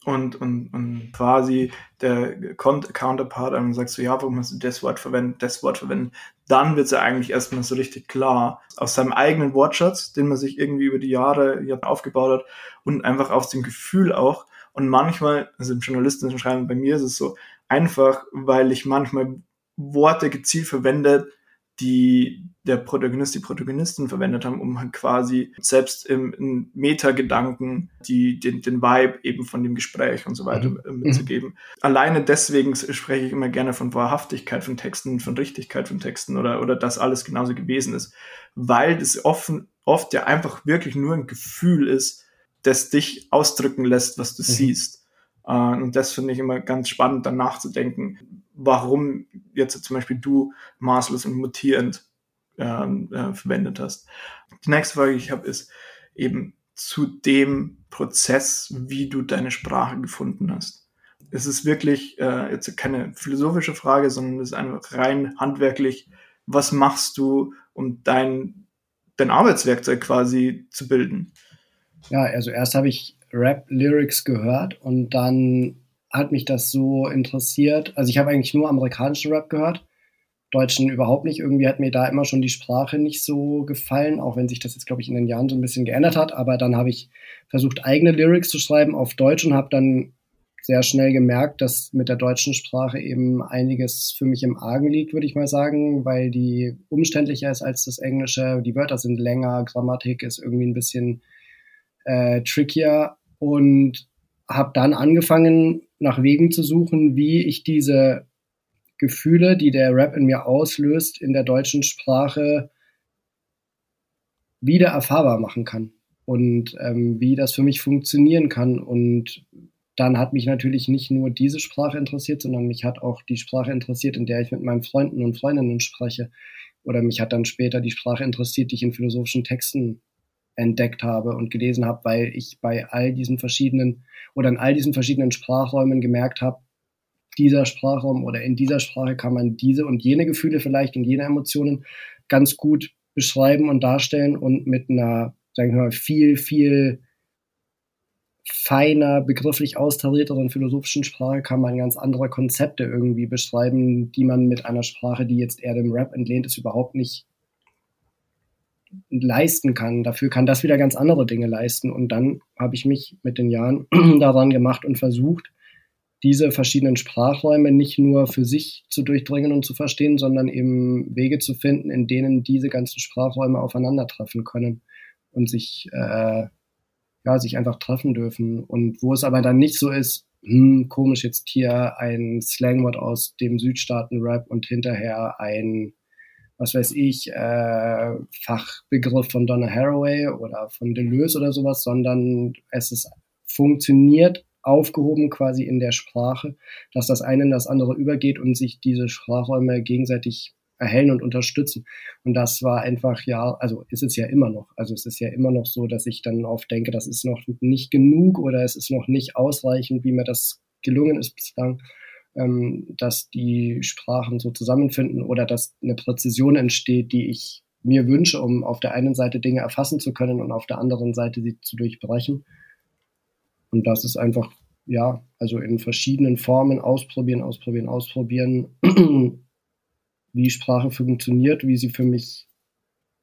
Speaker 3: und, und, und quasi der Counterpart einem sagt so, ja, warum hast du das Wort verwendet, das Wort verwendet, dann wird es ja eigentlich erstmal so richtig klar aus seinem eigenen Wortschatz, den man sich irgendwie über die Jahre aufgebaut hat und einfach aus dem Gefühl auch. Und manchmal, also im journalistischen Schreiben bei mir ist es so einfach, weil ich manchmal Worte gezielt verwende, die der Protagonist, die Protagonisten verwendet haben, um halt quasi selbst im, im Meta-Gedanken die, den, den Vibe eben von dem Gespräch und so weiter mhm. Äh, mitzugeben. Mhm. Alleine deswegen spreche ich immer gerne von Wahrhaftigkeit von Texten, von Richtigkeit von Texten oder, oder dass alles genauso gewesen ist, weil das offen, oft ja einfach wirklich nur ein Gefühl ist, das dich ausdrücken lässt, was du mhm. siehst. Äh, und das finde ich immer ganz spannend, dann nachzudenken, warum jetzt zum Beispiel du maßlos und mutierend ähm, äh, verwendet hast. Die nächste Frage, die ich habe, ist eben zu dem Prozess, wie du deine Sprache gefunden hast. Es ist wirklich äh, jetzt keine philosophische Frage, sondern es ist einfach rein handwerklich. Was machst du, um dein, dein Arbeitswerkzeug quasi zu bilden?
Speaker 1: Ja, also erst habe ich Rap-Lyrics gehört und dann hat mich das so interessiert. Also ich habe eigentlich nur amerikanischen Rap gehört, deutschen überhaupt nicht. Irgendwie hat mir da immer schon die Sprache nicht so gefallen, auch wenn sich das jetzt, glaube ich, in den Jahren so ein bisschen geändert hat. Aber dann habe ich versucht, eigene Lyrics zu schreiben auf Deutsch und habe dann sehr schnell gemerkt, dass mit der deutschen Sprache eben einiges für mich im Argen liegt, würde ich mal sagen, weil die umständlicher ist als das Englische. Die Wörter sind länger, Grammatik ist irgendwie ein bisschen äh, trickier und habe dann angefangen, nach Wegen zu suchen, wie ich diese Gefühle, die der Rap in mir auslöst, in der deutschen Sprache wieder erfahrbar machen kann und ähm, wie das für mich funktionieren kann. Und dann hat mich natürlich nicht nur diese Sprache interessiert, sondern mich hat auch die Sprache interessiert, in der ich mit meinen Freunden und Freundinnen spreche. Oder mich hat dann später die Sprache interessiert, die ich in philosophischen Texten entdeckt habe und gelesen habe, weil ich bei all diesen verschiedenen oder in all diesen verschiedenen Sprachräumen gemerkt habe, dieser Sprachraum oder in dieser Sprache kann man diese und jene Gefühle vielleicht und jene Emotionen ganz gut beschreiben und darstellen und mit einer, sagen wir mal, viel, viel feiner, begrifflich austarierteren philosophischen Sprache kann man ganz andere Konzepte irgendwie beschreiben, die man mit einer Sprache, die jetzt eher dem Rap entlehnt ist, überhaupt nicht leisten kann. Dafür kann das wieder ganz andere Dinge leisten. Und dann habe ich mich mit den Jahren daran gemacht und versucht, diese verschiedenen Sprachräume nicht nur für sich zu durchdringen und zu verstehen, sondern eben Wege zu finden, in denen diese ganzen Sprachräume aufeinandertreffen können und sich, äh, ja, sich einfach treffen dürfen. Und wo es aber dann nicht so ist, hm, komisch jetzt hier ein Slangwort aus dem Südstaaten-Rap und hinterher ein, was weiß ich, äh, Fachbegriff von Donna Haraway oder von Deleuze oder sowas, sondern es ist funktioniert aufgehoben quasi in der Sprache, dass das eine in das andere übergeht und sich diese Sprachräume gegenseitig erhellen und unterstützen. Und das war einfach ja, also ist es ja immer noch. Also es ist ja immer noch so, dass ich dann oft denke, das ist noch nicht genug oder es ist noch nicht ausreichend, wie mir das gelungen ist bislang, ähm, dass die Sprachen so zusammenfinden oder dass eine Präzision entsteht, die ich mir wünsche, um auf der einen Seite Dinge erfassen zu können und auf der anderen Seite sie zu durchbrechen. Und das ist einfach, ja, also in verschiedenen Formen ausprobieren, ausprobieren, ausprobieren, wie Sprache funktioniert, wie sie für mich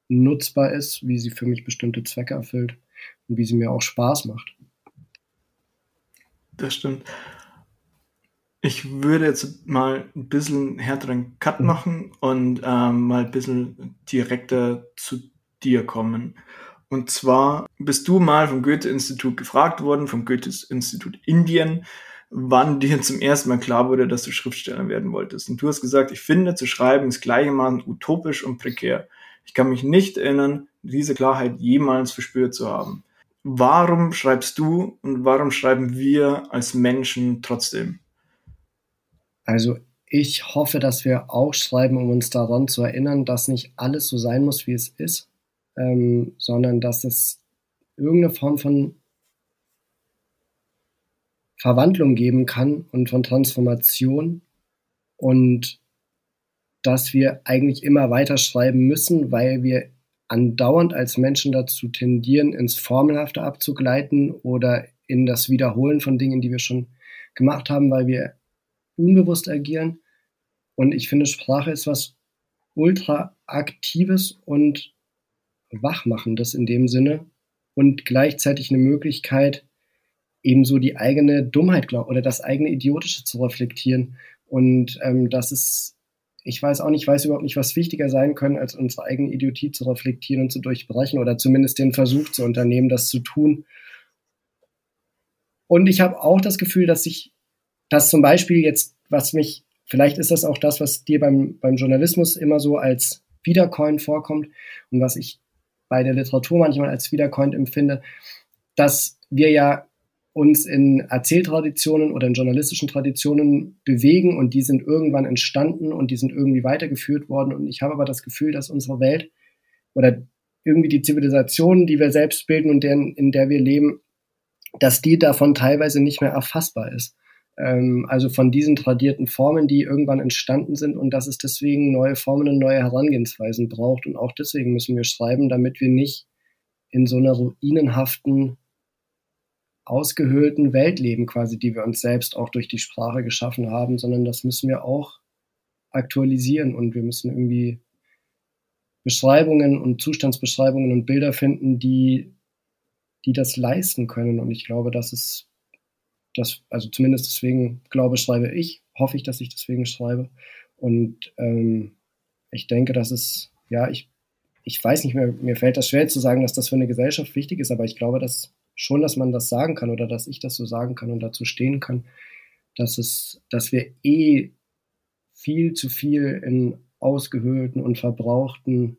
Speaker 1: nutzbar ist, wie sie für mich bestimmte Zwecke erfüllt und wie sie mir auch Spaß macht.
Speaker 3: Das stimmt. Ich würde jetzt mal ein bisschen härteren Cut mhm. machen und ähm, mal ein bisschen direkter zu dir kommen. Und zwar bist du mal vom Goethe-Institut gefragt worden, vom Goethe-Institut Indien, wann dir zum ersten Mal klar wurde, dass du Schriftsteller werden wolltest. Und du hast gesagt, ich finde, zu schreiben ist gleichermaßen utopisch und prekär. Ich kann mich nicht erinnern, diese Klarheit jemals verspürt zu haben. Warum schreibst du und warum schreiben wir als Menschen trotzdem?
Speaker 1: Also ich hoffe, dass wir auch schreiben, um uns daran zu erinnern, dass nicht alles so sein muss, wie es ist, ähm, sondern dass es irgendeine Form von Verwandlung geben kann und von Transformation und dass wir eigentlich immer weiter schreiben müssen, weil wir andauernd als Menschen dazu tendieren, ins Formelhafte abzugleiten oder in das Wiederholen von Dingen, die wir schon gemacht haben, weil wir unbewusst agieren. Und ich finde, Sprache ist was ultra aktives und Wachmachendes in dem Sinne und gleichzeitig eine Möglichkeit, ebenso die eigene Dummheit oder das eigene Idiotische zu reflektieren. Und ähm, das ist, ich weiß auch nicht, ich weiß überhaupt nicht, was wichtiger sein können, als unsere eigene Idiotie zu reflektieren und zu durchbrechen oder zumindest den Versuch zu unternehmen, das zu tun. Und ich habe auch das Gefühl, dass ich, dass zum Beispiel jetzt, was mich, vielleicht ist das auch das, was dir beim, beim Journalismus immer so als Wiedercoin vorkommt und was ich bei der Literatur manchmal als Wiedercoin empfinde, dass wir ja uns in Erzähltraditionen oder in journalistischen Traditionen bewegen und die sind irgendwann entstanden und die sind irgendwie weitergeführt worden. Und ich habe aber das Gefühl, dass unsere Welt oder irgendwie die Zivilisation, die wir selbst bilden und deren, in der wir leben, dass die davon teilweise nicht mehr erfassbar ist. Ähm, also von diesen tradierten Formen, die irgendwann entstanden sind und dass es deswegen neue Formen und neue Herangehensweisen braucht. Und auch deswegen müssen wir schreiben, damit wir nicht in so einer ruinenhaften ausgehöhlten Welt leben, quasi, die wir uns selbst auch durch die Sprache geschaffen haben, sondern das müssen wir auch aktualisieren und wir müssen irgendwie Beschreibungen und Zustandsbeschreibungen und Bilder finden, die, die das leisten können. Und ich glaube, das ist das, also zumindest deswegen glaube, schreibe ich, hoffe ich, dass ich deswegen schreibe. Und ähm, ich denke, dass es, ja, ich, ich weiß nicht mehr, mir fällt das schwer zu sagen, dass das für eine Gesellschaft wichtig ist, aber ich glaube, dass schon, dass man das sagen kann oder dass ich das so sagen kann und dazu stehen kann, dass es, dass wir eh viel zu viel in ausgehöhlten und verbrauchten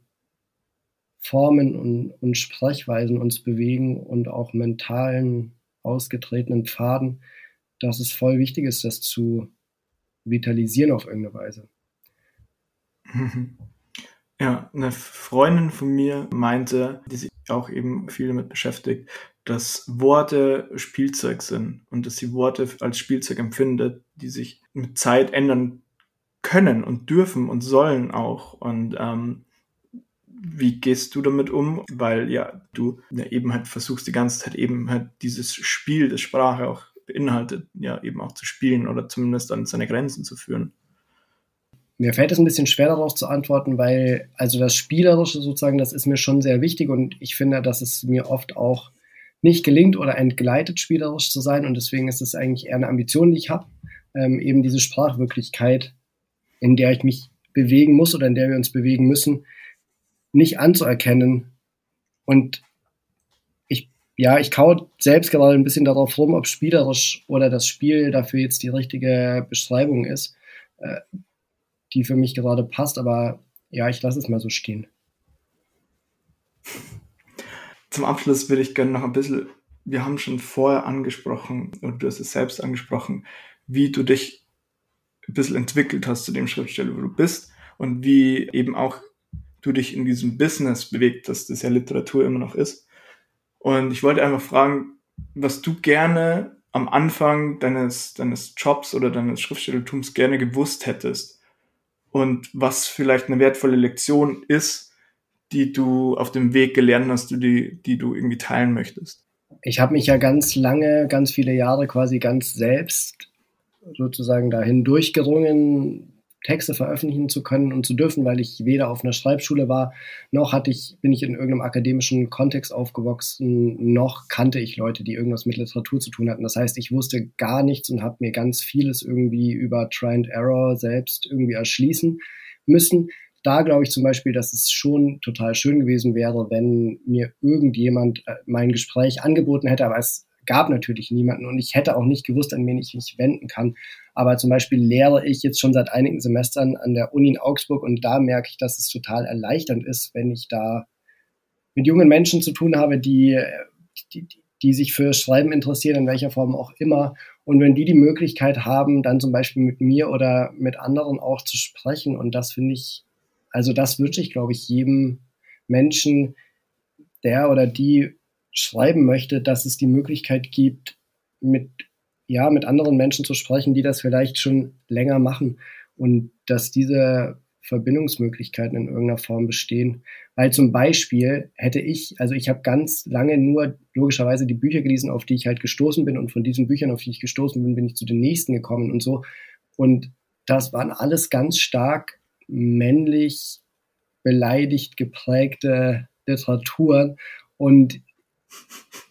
Speaker 1: Formen und, und Sprechweisen uns bewegen und auch mentalen ausgetretenen Pfaden, dass es voll wichtig ist, das zu vitalisieren auf irgendeine Weise.
Speaker 3: Ja, eine Freundin von mir meinte, die sich auch eben viel damit beschäftigt, dass Worte Spielzeug sind und dass sie Worte als Spielzeug empfindet, die sich mit Zeit ändern können und dürfen und sollen auch. Und ähm, wie gehst du damit um? Weil ja, du ja, eben halt versuchst die ganze Zeit eben halt dieses Spiel, das Sprache auch beinhaltet, ja eben auch zu spielen oder zumindest an seine Grenzen zu führen.
Speaker 1: Mir fällt es ein bisschen schwer darauf zu antworten, weil also das Spielerische sozusagen, das ist mir schon sehr wichtig und ich finde, dass es mir oft auch nicht gelingt oder entgleitet, spielerisch zu sein. Und deswegen ist es eigentlich eher eine Ambition, die ich habe, ähm, eben diese Sprachwirklichkeit, in der ich mich bewegen muss oder in der wir uns bewegen müssen, nicht anzuerkennen. Und ich, ja, ich kau selbst gerade ein bisschen darauf rum, ob spielerisch oder das Spiel dafür jetzt die richtige Beschreibung ist, äh, die für mich gerade passt. Aber ja, ich lasse es mal so stehen.
Speaker 3: Zum Abschluss würde ich gerne noch ein bisschen, wir haben schon vorher angesprochen, und du hast es selbst angesprochen, wie du dich ein bisschen entwickelt hast zu dem Schriftsteller, wo du bist und wie eben auch du dich in diesem Business bewegt hast, das ja Literatur immer noch ist. Und ich wollte einfach fragen, was du gerne am Anfang deines, deines Jobs oder deines Schriftstellertums gerne gewusst hättest und was vielleicht eine wertvolle Lektion ist, die du auf dem Weg gelernt hast, die, die du irgendwie teilen möchtest?
Speaker 1: Ich habe mich ja ganz lange, ganz viele Jahre quasi ganz selbst sozusagen dahin durchgerungen, Texte veröffentlichen zu können und zu dürfen, weil ich weder auf einer Schreibschule war, noch hatte ich, bin ich in irgendeinem akademischen Kontext aufgewachsen, noch kannte ich Leute, die irgendwas mit Literatur zu tun hatten. Das heißt, ich wusste gar nichts und habe mir ganz vieles irgendwie über Try and Error selbst irgendwie erschließen müssen. Da glaube ich zum Beispiel, dass es schon total schön gewesen wäre, wenn mir irgendjemand äh, mein Gespräch angeboten hätte, aber es gab natürlich niemanden und ich hätte auch nicht gewusst, an wen ich mich wenden kann. Aber zum Beispiel lehre ich jetzt schon seit einigen Semestern an der Uni in Augsburg und da merke ich, dass es total erleichternd ist, wenn ich da mit jungen Menschen zu tun habe, die, die, die sich für Schreiben interessieren, in welcher Form auch immer. Und wenn die die Möglichkeit haben, dann zum Beispiel mit mir oder mit anderen auch zu sprechen, und das finde ich, also das wünsche ich, glaube ich, jedem Menschen, der oder die schreiben möchte, dass es die Möglichkeit gibt, mit, ja, mit anderen Menschen zu sprechen, die das vielleicht schon länger machen und dass diese Verbindungsmöglichkeiten in irgendeiner Form bestehen. Weil zum Beispiel hätte ich, also ich habe ganz lange nur logischerweise die Bücher gelesen, auf die ich halt gestoßen bin und von diesen Büchern, auf die ich gestoßen bin, bin ich zu den nächsten gekommen und so. Und das waren alles ganz stark männlich beleidigt geprägte Literaturen. Und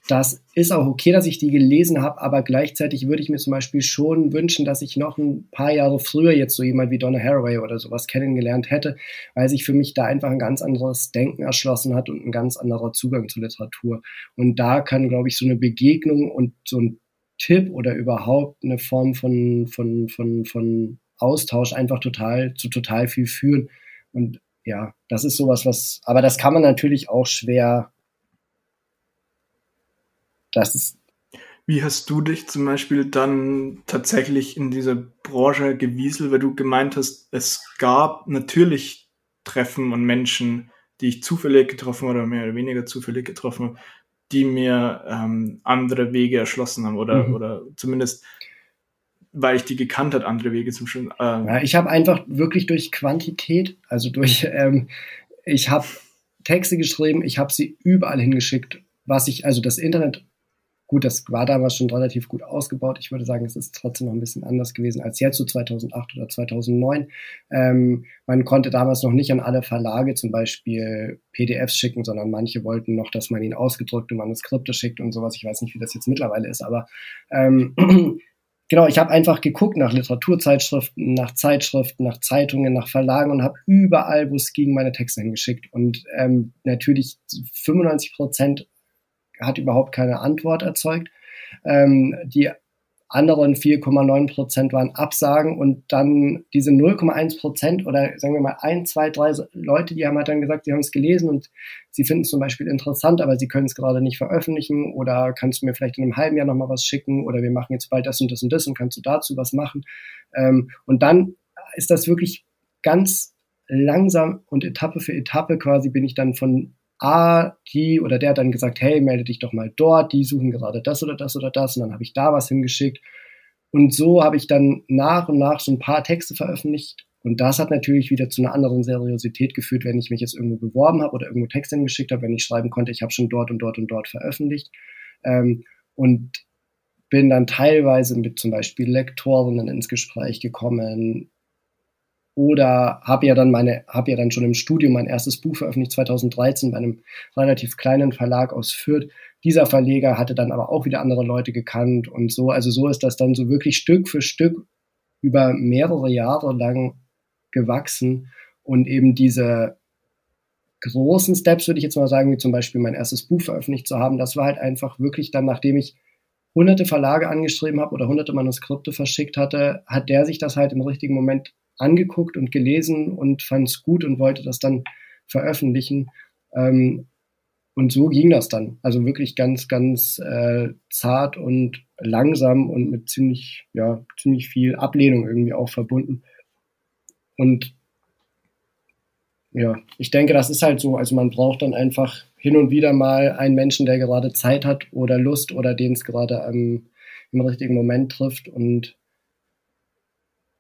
Speaker 1: das ist auch okay, dass ich die gelesen habe, aber gleichzeitig würde ich mir zum Beispiel schon wünschen, dass ich noch ein paar Jahre früher jetzt so jemand wie Donna Haraway oder sowas kennengelernt hätte, weil sich für mich da einfach ein ganz anderes Denken erschlossen hat und ein ganz anderer Zugang zur Literatur. Und da kann, glaube ich, so eine Begegnung und so ein Tipp oder überhaupt eine Form von, von, von, von Austausch einfach total zu total viel führen. Und ja, das ist sowas, was, aber das kann man natürlich auch schwer das ist.
Speaker 3: Wie hast du dich zum Beispiel dann tatsächlich in dieser Branche gewieselt, weil du gemeint hast, es gab natürlich Treffen und Menschen, die ich zufällig getroffen oder mehr oder weniger zufällig getroffen habe, die mir ähm, andere Wege erschlossen haben oder, mhm. oder zumindest weil ich die gekannt hat, andere Wege zum Schwimmen.
Speaker 1: Ähm. Ja, ich habe einfach wirklich durch Quantität, also durch, ähm, ich habe Texte geschrieben, ich habe sie überall hingeschickt, was ich, also das Internet Gut, das war damals schon relativ gut ausgebaut. Ich würde sagen, es ist trotzdem noch ein bisschen anders gewesen als jetzt, so 2008 oder 2009. Ähm, man konnte damals noch nicht an alle Verlage zum Beispiel PDFs schicken, sondern manche wollten noch, dass man ihnen ausgedrückte Manuskripte schickt und sowas. Ich weiß nicht, wie das jetzt mittlerweile ist, aber ähm, genau, ich habe einfach geguckt nach Literaturzeitschriften, nach Zeitschriften, nach Zeitungen, nach Verlagen und habe überall, wo es ging, meine Texte hingeschickt. Und ähm, natürlich 95 Prozent hat überhaupt keine Antwort erzeugt. Ähm, die anderen 4,9 Prozent waren Absagen und dann diese 0,1 Prozent oder sagen wir mal ein, zwei, drei Leute, die haben halt dann gesagt, sie haben es gelesen und sie finden es zum Beispiel interessant, aber sie können es gerade nicht veröffentlichen oder kannst du mir vielleicht in einem halben Jahr nochmal was schicken oder wir machen jetzt bald das und das und das und kannst du dazu was machen. Ähm, und dann ist das wirklich ganz langsam und Etappe für Etappe quasi bin ich dann von A, die oder der hat dann gesagt, hey, melde dich doch mal dort, die suchen gerade das oder das oder das und dann habe ich da was hingeschickt. Und so habe ich dann nach und nach so ein paar Texte veröffentlicht und das hat natürlich wieder zu einer anderen Seriosität geführt, wenn ich mich jetzt irgendwo beworben habe oder irgendwo Texte hingeschickt habe, wenn ich schreiben konnte, ich habe schon dort und dort und dort veröffentlicht. Ähm, und bin dann teilweise mit zum Beispiel Lektorinnen ins Gespräch gekommen, oder habe ja dann meine, habe ja dann schon im Studium mein erstes Buch veröffentlicht, 2013 bei einem relativ kleinen Verlag aus Fürth, dieser Verleger hatte dann aber auch wieder andere Leute gekannt und so. Also so ist das dann so wirklich Stück für Stück über mehrere Jahre lang gewachsen und eben diese großen Steps, würde ich jetzt mal sagen, wie zum Beispiel mein erstes Buch veröffentlicht zu haben, das war halt einfach wirklich dann, nachdem ich hunderte Verlage angeschrieben habe oder hunderte Manuskripte verschickt hatte, hat der sich das halt im richtigen Moment angeguckt und gelesen und fand es gut und wollte das dann veröffentlichen. Ähm, und so ging das dann. Also wirklich ganz, ganz äh, zart und langsam und mit ziemlich, ja, ziemlich viel Ablehnung irgendwie auch verbunden. Und ja, ich denke, das ist halt so. Also man braucht dann einfach hin und wieder mal einen Menschen, der gerade Zeit hat oder Lust oder den es gerade ähm, im richtigen Moment trifft und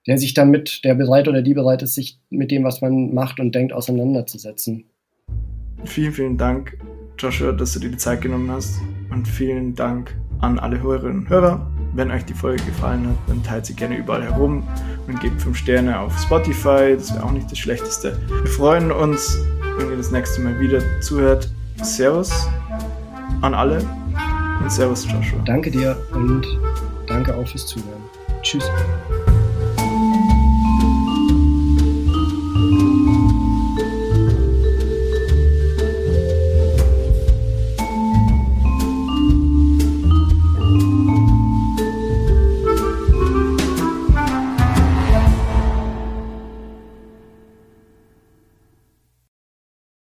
Speaker 1: der sich damit, der bereit oder die bereit ist, sich mit dem, was man macht und denkt, auseinanderzusetzen.
Speaker 3: Vielen, vielen Dank, Joshua, dass du dir die Zeit genommen hast und vielen Dank an alle Hörerinnen und Hörer. Wenn euch die Folge gefallen hat, dann teilt sie gerne überall herum und gebt 5 Sterne auf Spotify. Das wäre auch nicht das Schlechteste. Wir freuen uns, wenn ihr das nächste Mal wieder zuhört. Servus an alle und Servus Joshua.
Speaker 1: Danke dir und danke auch fürs Zuhören. Tschüss.